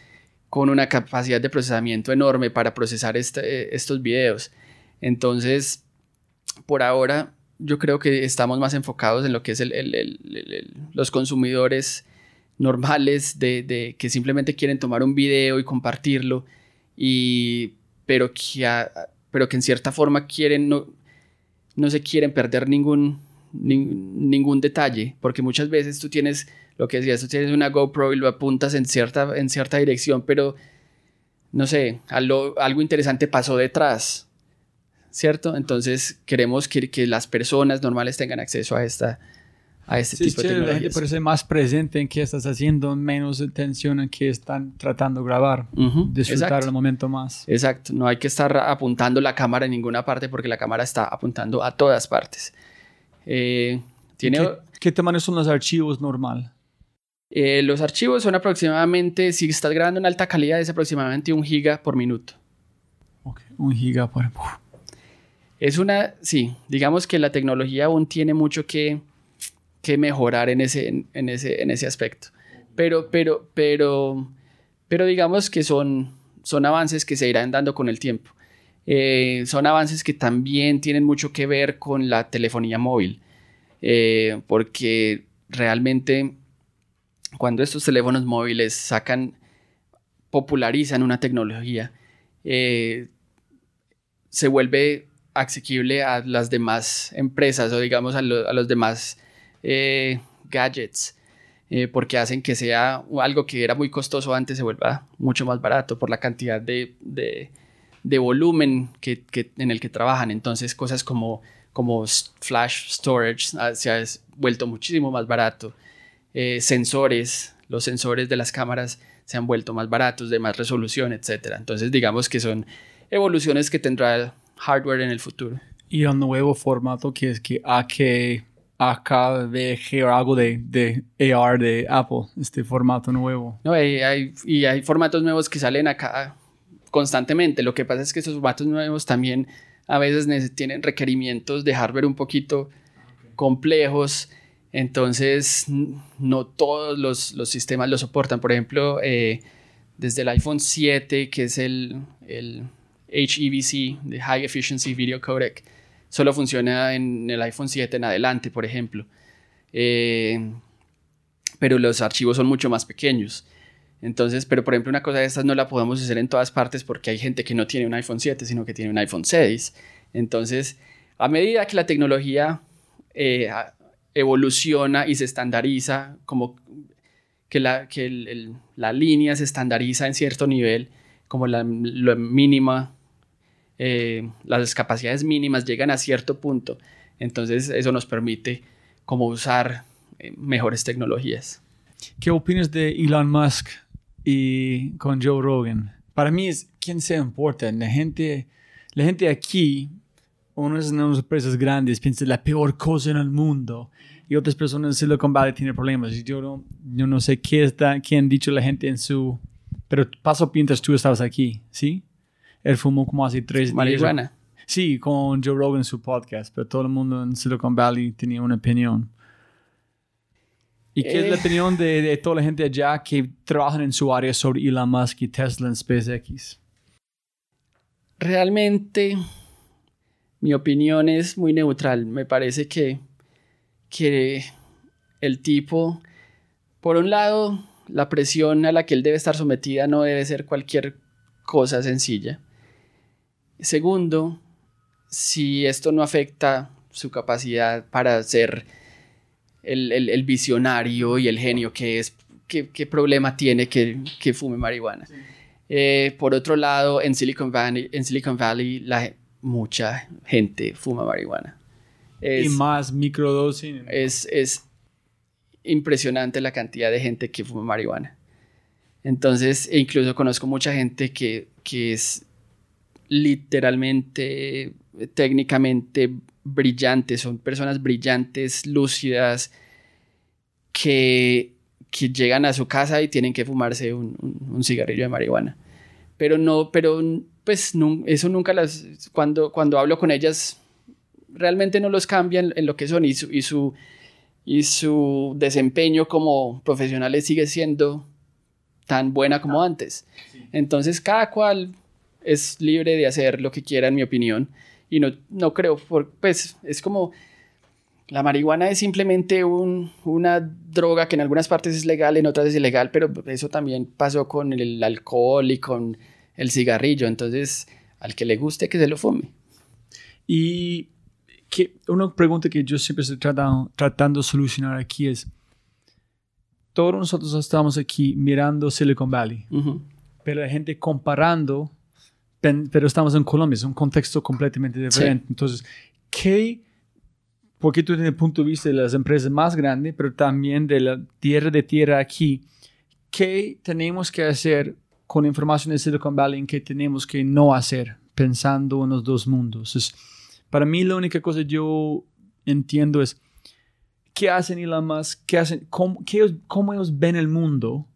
con una capacidad de procesamiento enorme para procesar este, estos videos. Entonces, por ahora, yo creo que estamos más enfocados en lo que es los consumidores normales de, que simplemente quieren tomar un video y compartirlo, y, pero, que, pero que en cierta forma quieren, no, no se quieren perder ningún, ningún detalle, porque muchas veces tú tienes, lo que decías, tú tienes una GoPro y lo apuntas en cierta, en cierta dirección, pero no sé, algo interesante pasó detrás ¿cierto? Entonces queremos que, que las personas normales tengan acceso a esta a este tipo de tecnologías. La gente parece más presente en qué estás haciendo, menos atención en qué están tratando de grabar, disfrutar el momento más. Exacto, no hay que estar apuntando la cámara en ninguna parte porque la cámara está apuntando a todas partes. Eh, ¿Tiene... ¿Qué, ¿Qué, tamaño son los archivos normal? Eh, los archivos son aproximadamente, si estás grabando en alta calidad, es aproximadamente un giga por minuto. Ok, un giga por. Es una, sí, digamos que la tecnología aún tiene mucho que, que mejorar en ese, en, ese, en ese aspecto. Pero, pero, pero, pero digamos que son, son avances que se irán dando con el tiempo. Eh, son avances que también tienen mucho que ver con la telefonía móvil, eh, porque realmente cuando estos teléfonos móviles sacan, popularizan una tecnología, eh, se vuelve asequible a las demás empresas o digamos a, los demás eh, gadgets. Eh, porque hacen que sea algo que era muy costoso antes se vuelva mucho más barato por la cantidad de, de, volumen que, en el que trabajan. Entonces cosas como, como flash storage ah, se ha vuelto muchísimo más barato. Eh, sensores, los sensores de las cámaras se han vuelto más baratos, de más resolución, etc. Entonces digamos que son evoluciones que tendrá hardware en el futuro. Y el nuevo formato que es que AK, AKVG o algo de, de AR de Apple, este formato nuevo. No, hay, y hay formatos nuevos que salen acá constantemente. Lo que pasa es que esos formatos nuevos también a veces tienen requerimientos de hardware un poquito complejos. Entonces, no todos los, los, sistemas lo soportan. Por ejemplo, eh, desde el iPhone 7, que es el, el HEVC, de High Efficiency Video Codec, solo funciona en el iPhone 7 en adelante, por ejemplo. Eh, pero los archivos son mucho más pequeños. Entonces, pero por ejemplo, una cosa de estas no la podemos hacer en todas partes porque hay gente que no tiene un iPhone 7, sino que tiene un iPhone 6. Entonces, a medida que la tecnología eh, evoluciona y se estandariza, como que, la, que la línea se estandariza en cierto nivel, como la, la mínima eh, las capacidades mínimas llegan a cierto punto. Entonces eso nos permite como usar eh, mejores tecnologías. ¿Qué opinas de Elon Musk y con Joe Rogan? Para mí es quién se importa. La gente, la gente aquí, unas, unas empresas grandes piensan la peor cosa en el mundo y otras personas en Silicon Valley tienen problemas. Yo no, yo no sé qué está, qué han dicho la gente en su... Pero paso mientras tú estabas aquí, ¿sí? Él fumó como hace tres Marihuana. Sí, con Joe Rogan en su podcast, pero todo el mundo en Silicon Valley tenía una opinión. ¿Y qué es la eh. opinión de, de, toda la gente allá que trabajan en su área sobre Elon Musk y Tesla en SpaceX? Realmente, mi opinión es muy neutral. Me parece que, que el tipo, por un lado, la presión a la que él debe estar sometida no debe ser cualquier cosa sencilla. Segundo, si esto no afecta su capacidad para ser el, visionario y el genio que es, ¿qué, problema tiene que, fume marihuana? Eh, por otro lado, en Silicon Valley, en Silicon Valley la, mucha gente fuma marihuana. y más microdosing. Es, es impresionante la cantidad de gente que fuma marihuana. Entonces, e incluso conozco mucha gente que, que es literalmente, técnicamente brillantes, son personas brillantes, lúcidas, que, que llegan a su casa y tienen que fumarse un, un, cigarrillo de marihuana. Pero no, pero pues no, eso nunca las, cuando, cuando hablo con ellas, realmente no los cambian en lo que son y su, y su, y su desempeño como profesionales sigue siendo tan buena como antes. Entonces cada cual es libre de hacer lo que quiera, en mi opinión. Y no, no creo, pues es como la marihuana es simplemente un, una droga que en algunas partes es legal, en otras es ilegal, pero eso también pasó con el alcohol y con el cigarrillo. Entonces, al que le guste, que se lo fume. Y que una pregunta que yo siempre estoy tratando, tratando de solucionar aquí es, todos nosotros estamos aquí mirando Silicon Valley, pero la gente comparando, pero estamos en Colombia, es un contexto completamente diferente. Entonces, ¿qué, porque tú tienes el punto de vista de las empresas más grandes, pero también de la tierra de tierra aquí, qué tenemos que hacer con información de Silicon Valley en qué tenemos que no hacer, pensando en los dos mundos? Es, para mí la única cosa que yo entiendo es qué hacen Elon Musk, qué hacen, cómo, cómo ellos ven el mundo,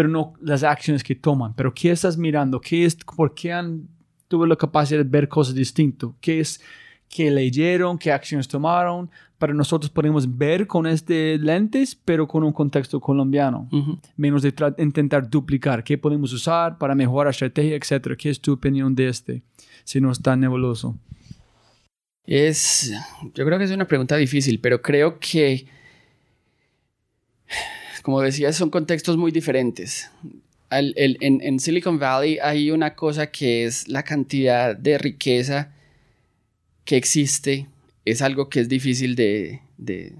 pero no las acciones que toman. Pero qué estás mirando, qué es, por qué han tuvo la capacidad de ver cosas distintas, qué es qué leyeron, qué acciones tomaron, para nosotros podemos ver con este lentes, pero con un contexto colombiano, menos de intentar duplicar, qué podemos usar para mejorar la estrategia, etcétera. ¿Qué es tu opinión de este, si no es tan nebuloso? Es, yo creo que es una pregunta difícil, pero creo que, como decía, son contextos muy diferentes. en, Silicon Valley hay una cosa que es la cantidad de riqueza que existe, es algo que es difícil de, de,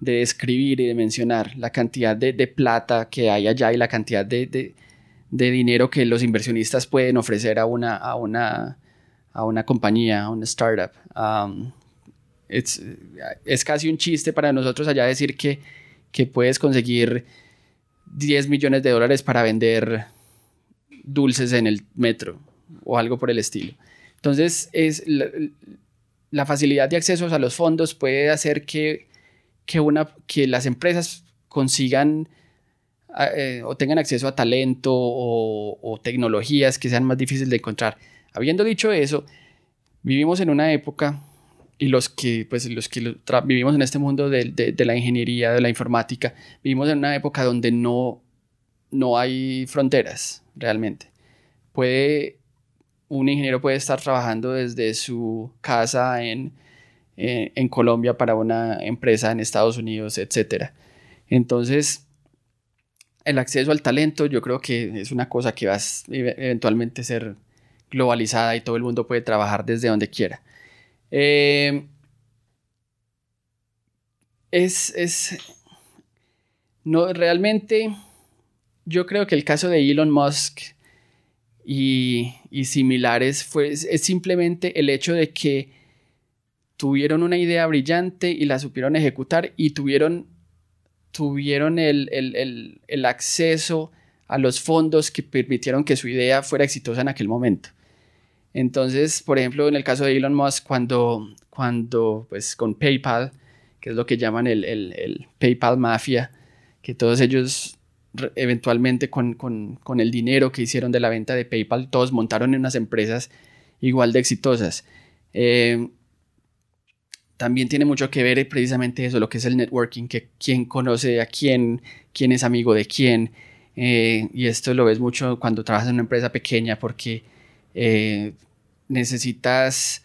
describir y de mencionar. La cantidad de, plata que hay allá y la cantidad de, dinero que los inversionistas pueden ofrecer a una, a una a una compañía, a una startup. Um, es, casi un chiste para nosotros allá decir que, que puedes conseguir 10 millones de dólares para vender dulces en el metro o algo por el estilo. Entonces, es la, facilidad de acceso a los fondos puede hacer que, que, una, que las empresas consigan eh, o tengan acceso a talento o, o, tecnologías que sean más difíciles de encontrar. Habiendo dicho eso, vivimos en una época y los que, pues, los que vivimos en este mundo de, de, la ingeniería, de la informática, vivimos en una época donde no, no hay fronteras realmente. Puede, un ingeniero puede estar trabajando desde su casa en, en, en Colombia para una empresa en Estados Unidos, etc. Entonces, el acceso al talento yo creo que es una cosa que va a eventualmente ser globalizada y todo el mundo puede trabajar desde donde quiera. Eh, es, es, no, realmente yo creo que el caso de Elon Musk y, similares fue, es, simplemente el hecho de que tuvieron una idea brillante y la supieron ejecutar y tuvieron, tuvieron el, el acceso a los fondos que permitieron que su idea fuera exitosa en aquel momento. Entonces, por ejemplo, en el caso de Elon Musk, cuando, cuando pues con PayPal, que es lo que llaman el, el, el PayPal Mafia, que todos ellos eventualmente con, con, con, el dinero que hicieron de la venta de PayPal, todos montaron en unas empresas igual de exitosas. Eh, también tiene mucho que ver precisamente eso, lo que es el networking, que quién conoce a quién, quién es amigo de quién. Eh, y esto lo ves mucho cuando trabajas en una empresa pequeña porque eh, necesitas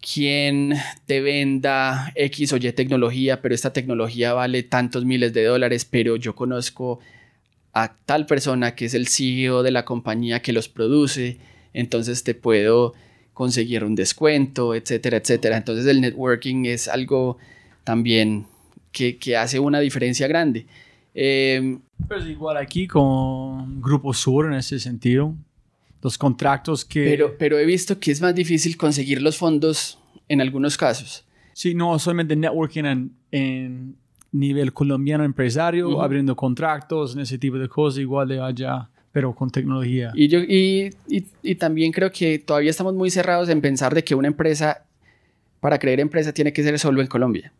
quien te venda X o Y tecnología, pero esta tecnología vale tantos miles de dólares, pero yo conozco a tal persona que es el CEO de la compañía que los produce, entonces te puedo conseguir un descuento, etcétera, etcétera. Entonces el networking es algo también que, hace una diferencia grande. Pues igual aquí con Grupo Sur en ese sentido, los contratos que... Pero, pero he visto que es más difícil conseguir los fondos en algunos casos. Sí, no solamente networking en, en nivel colombiano empresario, abriendo contratos, en ese tipo de cosas, igual de allá. pero con tecnología. Y, yo, y, y, y también creo que todavía estamos muy cerrados en pensar de que una empresa, para creer empresa, tiene que ser solo en Colombia.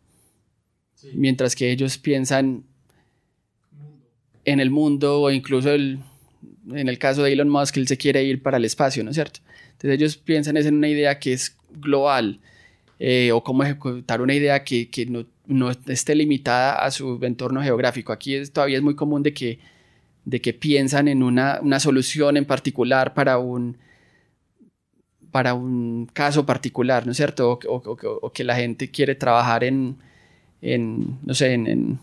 Mientras que ellos piensan en el mundo o incluso el, en el caso de Elon Musk, él se quiere ir para el espacio, ¿no es cierto? Entonces ellos piensan es en una idea que es global eh, o cómo ejecutar una idea que, que no, no, esté limitada a su entorno geográfico. Aquí es, todavía es muy común de que, de que piensan en una, una solución en particular para un, para un caso particular, ¿no es cierto? O, o, o que la gente quiere trabajar en, en no sé, en,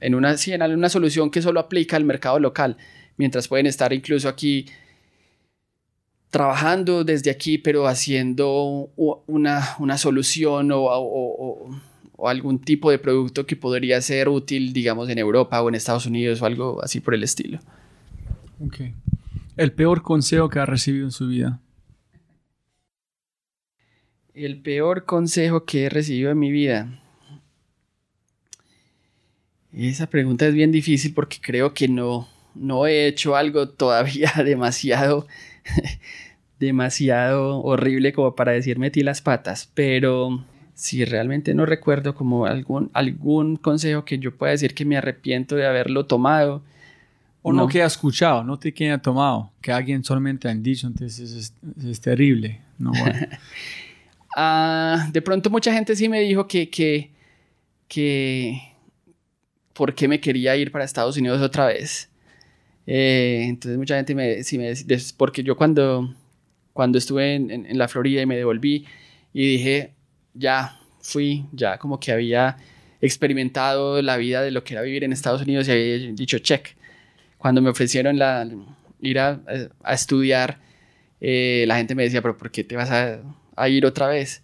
en, una, sí, en una solución que solo aplica al mercado local, mientras pueden estar incluso aquí trabajando desde aquí, pero haciendo una, una solución o, o, o, algún tipo de producto que podría ser útil, digamos, en Europa o en Estados Unidos o algo así por el estilo. Ok. El peor consejo que ha recibido en su vida. El peor consejo que he recibido en mi vida. Esa pregunta es bien difícil porque creo que no, no he hecho algo todavía [laughs] demasiado, demasiado horrible como para decir metí las patas, pero si realmente no recuerdo como algún, algún consejo que yo pueda decir que me arrepiento de haberlo tomado. O no, que ha escuchado, no te que haya tomado, que alguien solamente ha dicho, entonces es, terrible. No, [laughs] ah, de pronto mucha gente sí me dijo que, que, que, por qué me quería ir para Estados Unidos otra vez. Eh, entonces mucha gente me, sí me porque yo cuando, cuando estuve en, en, la Florida y me devolví y dije, ya fui, ya como que había experimentado la vida de lo que era vivir en Estados Unidos y había dicho check. Cuando me ofrecieron la, ir a, a estudiar, eh, la gente me decía, pero ¿por qué te vas a, a ir otra vez?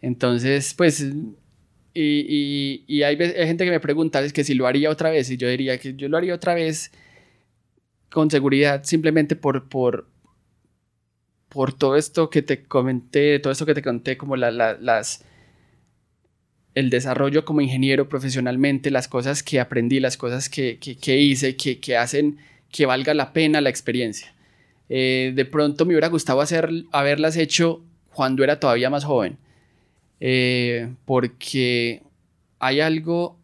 Entonces, pues, y, y, y hay, hay, gente que me pregunta, es que si lo haría otra vez, y yo diría que yo lo haría otra vez con seguridad, simplemente por, por, por todo esto que te comenté, todo esto que te conté, como la, la, las, el desarrollo como ingeniero profesionalmente, las cosas que aprendí, las cosas que, que, que hice, que, que, hacen que valga la pena la experiencia. Eh, de pronto me hubiera gustado hacer, haberlas hecho cuando era todavía más joven, eh, porque hay algo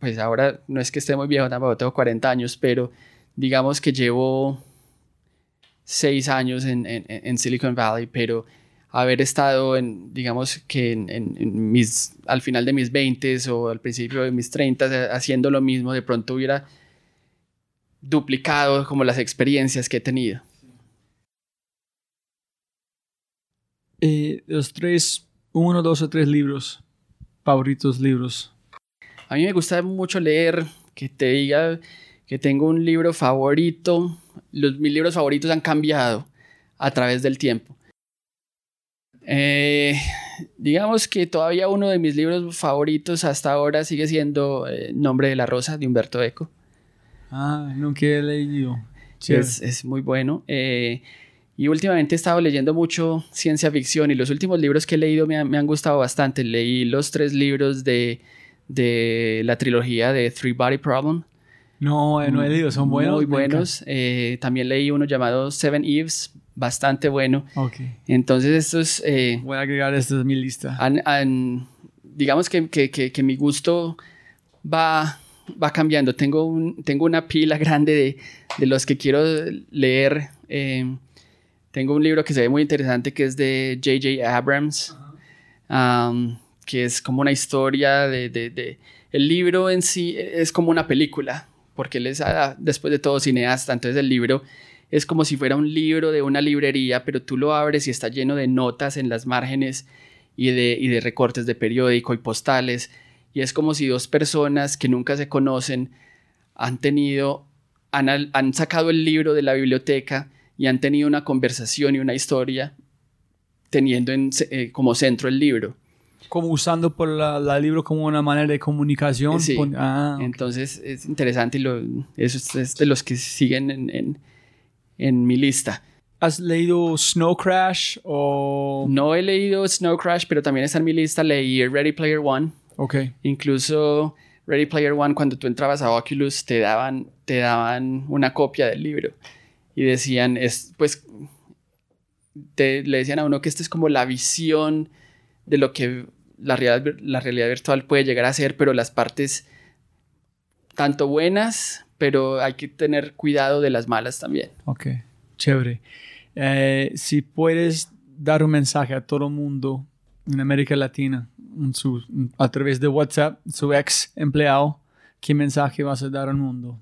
pues ahora no es que esté muy viejo, tampoco tengo 40 años, pero digamos que llevo 6 años en, en, en Silicon Valley, pero haber estado en, digamos que en, mis, al final de mis 20 o al principio de mis 30 eh, haciendo lo mismo, de pronto hubiera duplicado como las experiencias que he tenido. Eh, tres, uno, dos o tres libros, favoritos libros a mí me gusta mucho leer, que te diga que tengo un libro favorito. Los, mis libros favoritos han cambiado a través del tiempo. Eh, digamos que todavía uno de mis libros favoritos hasta ahora sigue siendo eh, Nombre de la Rosa de Humberto Eco. Ah, nunca he leído. Es, es, muy bueno. Eh, y últimamente he estado leyendo mucho ciencia ficción y los últimos libros que he leído me, me han gustado bastante. Leí los tres libros de de la trilogía de Three Body Problem. No, no he leído, son buenos. Muy buenos. Eh, también leí uno llamado Seven Eves, bastante bueno. Okay. Entonces estos... Eh, Voy a agregar esto a mi lista. digamos que, que, que, mi gusto va, va cambiando. Tengo, un, tengo una pila grande de, de los que quiero leer. Eh, tengo un libro que se ve muy interesante que es de J.J. Abrams que es como una historia de, de, El libro en sí es como una película, porque él es, ah, después de todo, cineasta, entonces el libro es como si fuera un libro de una librería, pero tú lo abres y está lleno de notas en las márgenes y de, y de recortes de periódico y postales, y es como si dos personas que nunca se conocen han tenido, han, han sacado el libro de la biblioteca y han tenido una conversación y una historia teniendo en, eh, como centro el libro como usando por la, libro como una manera de comunicación. Sí. Ah, Entonces es interesante y lo, eso es, de los que siguen en, en, en, mi lista. ¿Has leído Snow Crash o...? No he leído Snow Crash, pero también está en mi lista. Leí Ready Player One. Ok. Incluso Ready Player One, cuando tú entrabas a Oculus, te daban, te daban una copia del libro y decían, es, pues, te, le decían a uno que esta es como la visión de lo que la realidad, la realidad virtual puede llegar a ser, pero las partes tanto buenas, pero hay que tener cuidado de las malas también. Ok, chévere. Eh, si puedes dar un mensaje a todo el mundo en América Latina su, a través de WhatsApp, su ex empleado, ¿qué mensaje vas a dar al mundo?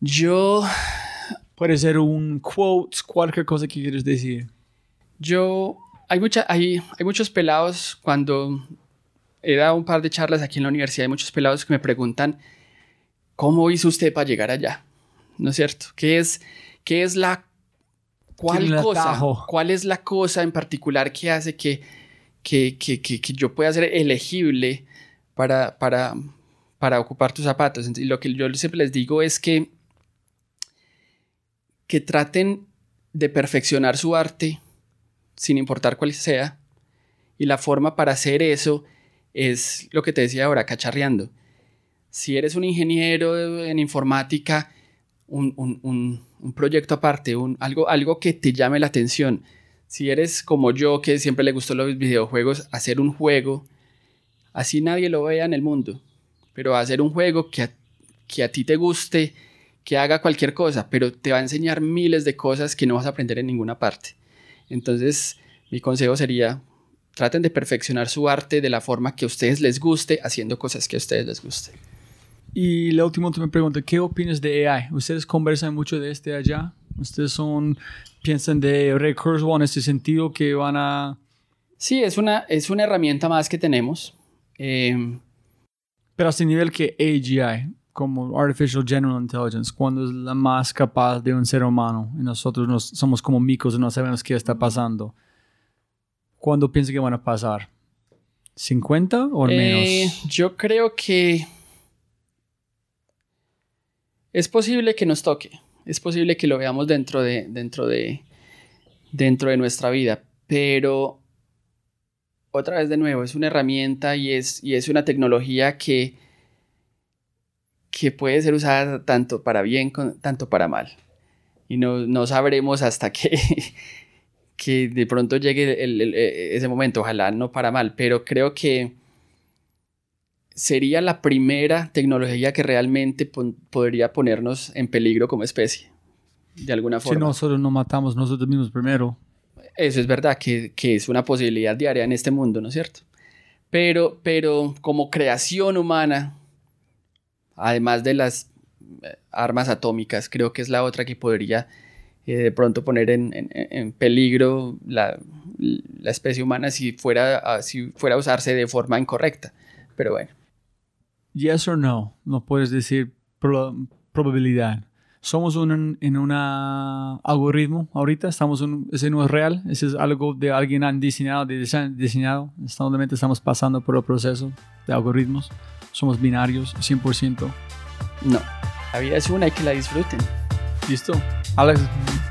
Yo... Puede ser un quote, cualquier cosa que quieres decir. Yo... Hay, mucha, hay, hay muchos pelados cuando he dado un par de charlas aquí en la universidad, hay muchos pelados que me preguntan, ¿cómo hizo usted para llegar allá? ¿No es cierto? ¿Qué es, qué es la... ¿Cuál cosa? ¿Cuál es la cosa en particular que hace que que, que, que, que yo pueda ser elegible para, para, para ocupar tus zapatos. Y lo que yo siempre les digo es que, que traten de perfeccionar su arte sin importar cuál sea. Y la forma para hacer eso es lo que te decía ahora, cacharreando. Si eres un ingeniero en informática, un, un, un, proyecto aparte, algo, algo que te llame la atención si eres como yo, que siempre le gustó los videojuegos, hacer un juego, así nadie lo vea en el mundo, pero hacer un juego que que a ti te guste, que haga cualquier cosa, pero te va a enseñar miles de cosas que no vas a aprender en ninguna parte. Entonces, mi consejo sería, traten de perfeccionar su arte de la forma que a ustedes les guste, haciendo cosas que a ustedes les guste. Y la última me pregunta, ¿qué opinas de AI? ¿Ustedes conversan mucho de este allá? ¿Ustedes son piensan de Recurse One en ese sentido que van a... Sí, es una, es una herramienta más que tenemos. Eh, Pero a ese nivel que AGI, como Artificial General Intelligence, cuando es la más capaz de un ser humano y nosotros nos, somos como micos y no sabemos qué está pasando. ¿Cuándo piensa que van a pasar? ¿50 o eh, menos? Yo creo que es posible que nos toque es posible que lo veamos dentro de, dentro de, dentro de nuestra vida, pero otra vez de nuevo, es una herramienta y es, y es una tecnología que, que puede ser usada tanto para bien, tanto para mal. Y no, no sabremos hasta que, [laughs] que de pronto llegue ese momento, ojalá no para mal, pero creo que sería la primera tecnología que realmente podría ponernos en peligro como especie, de alguna forma. Si nosotros nos matamos nosotros mismos primero. Eso es verdad, que, es una posibilidad diaria en este mundo, ¿no es cierto? Pero, pero como creación humana, además de las eh, armas atómicas, creo que es la otra que podría eh, de pronto poner en, peligro la, especie humana si fuera, si fuera a usarse de forma incorrecta. Pero bueno yes or no, no puedes decir probabilidad. Somos un, en un algoritmo ahorita, estamos en, ese no es real, ese es algo de alguien han diseñado, de diseñado, solamente estamos pasando por el proceso de algoritmos, somos binarios 100%. No, la vida es una y que la disfruten. Listo. Alex,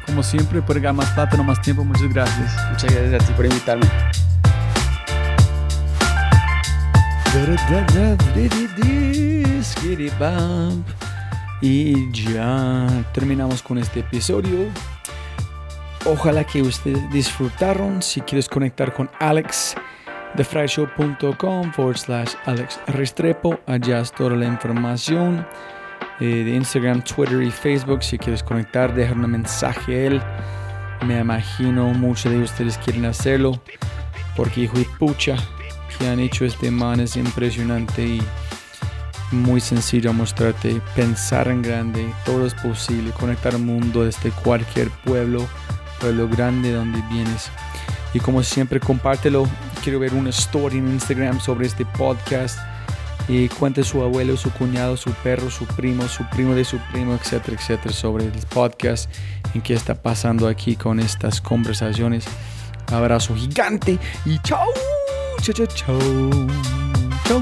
como siempre, por ganar más plata, no más tiempo, muchas gracias. Muchas gracias a ti por invitarme. Y ya terminamos con este episodio. Ojalá que ustedes disfrutaron. Si quieres conectar con Alex, thefryshow.com forward slash Alex Restrepo. Allá es toda la información eh, de Instagram, Twitter y Facebook. Si quieres conectar, dejar un mensaje a él. Me imagino muchos de ustedes quieren hacerlo. Porque hijo de pucha, han hecho este man es impresionante y muy sencillo mostrarte, pensar en grande, todo es posible, conectar al mundo desde cualquier pueblo, pueblo grande donde vienes. Y como siempre, compártelo. Quiero ver una story en Instagram sobre este podcast. Y cuente su abuelo, su cuñado, su perro, su primo, su primo de su primo, etcétera, etcétera, sobre el podcast, en qué está pasando aquí con estas conversaciones. Abrazo gigante y chao. Chau, chau, chau.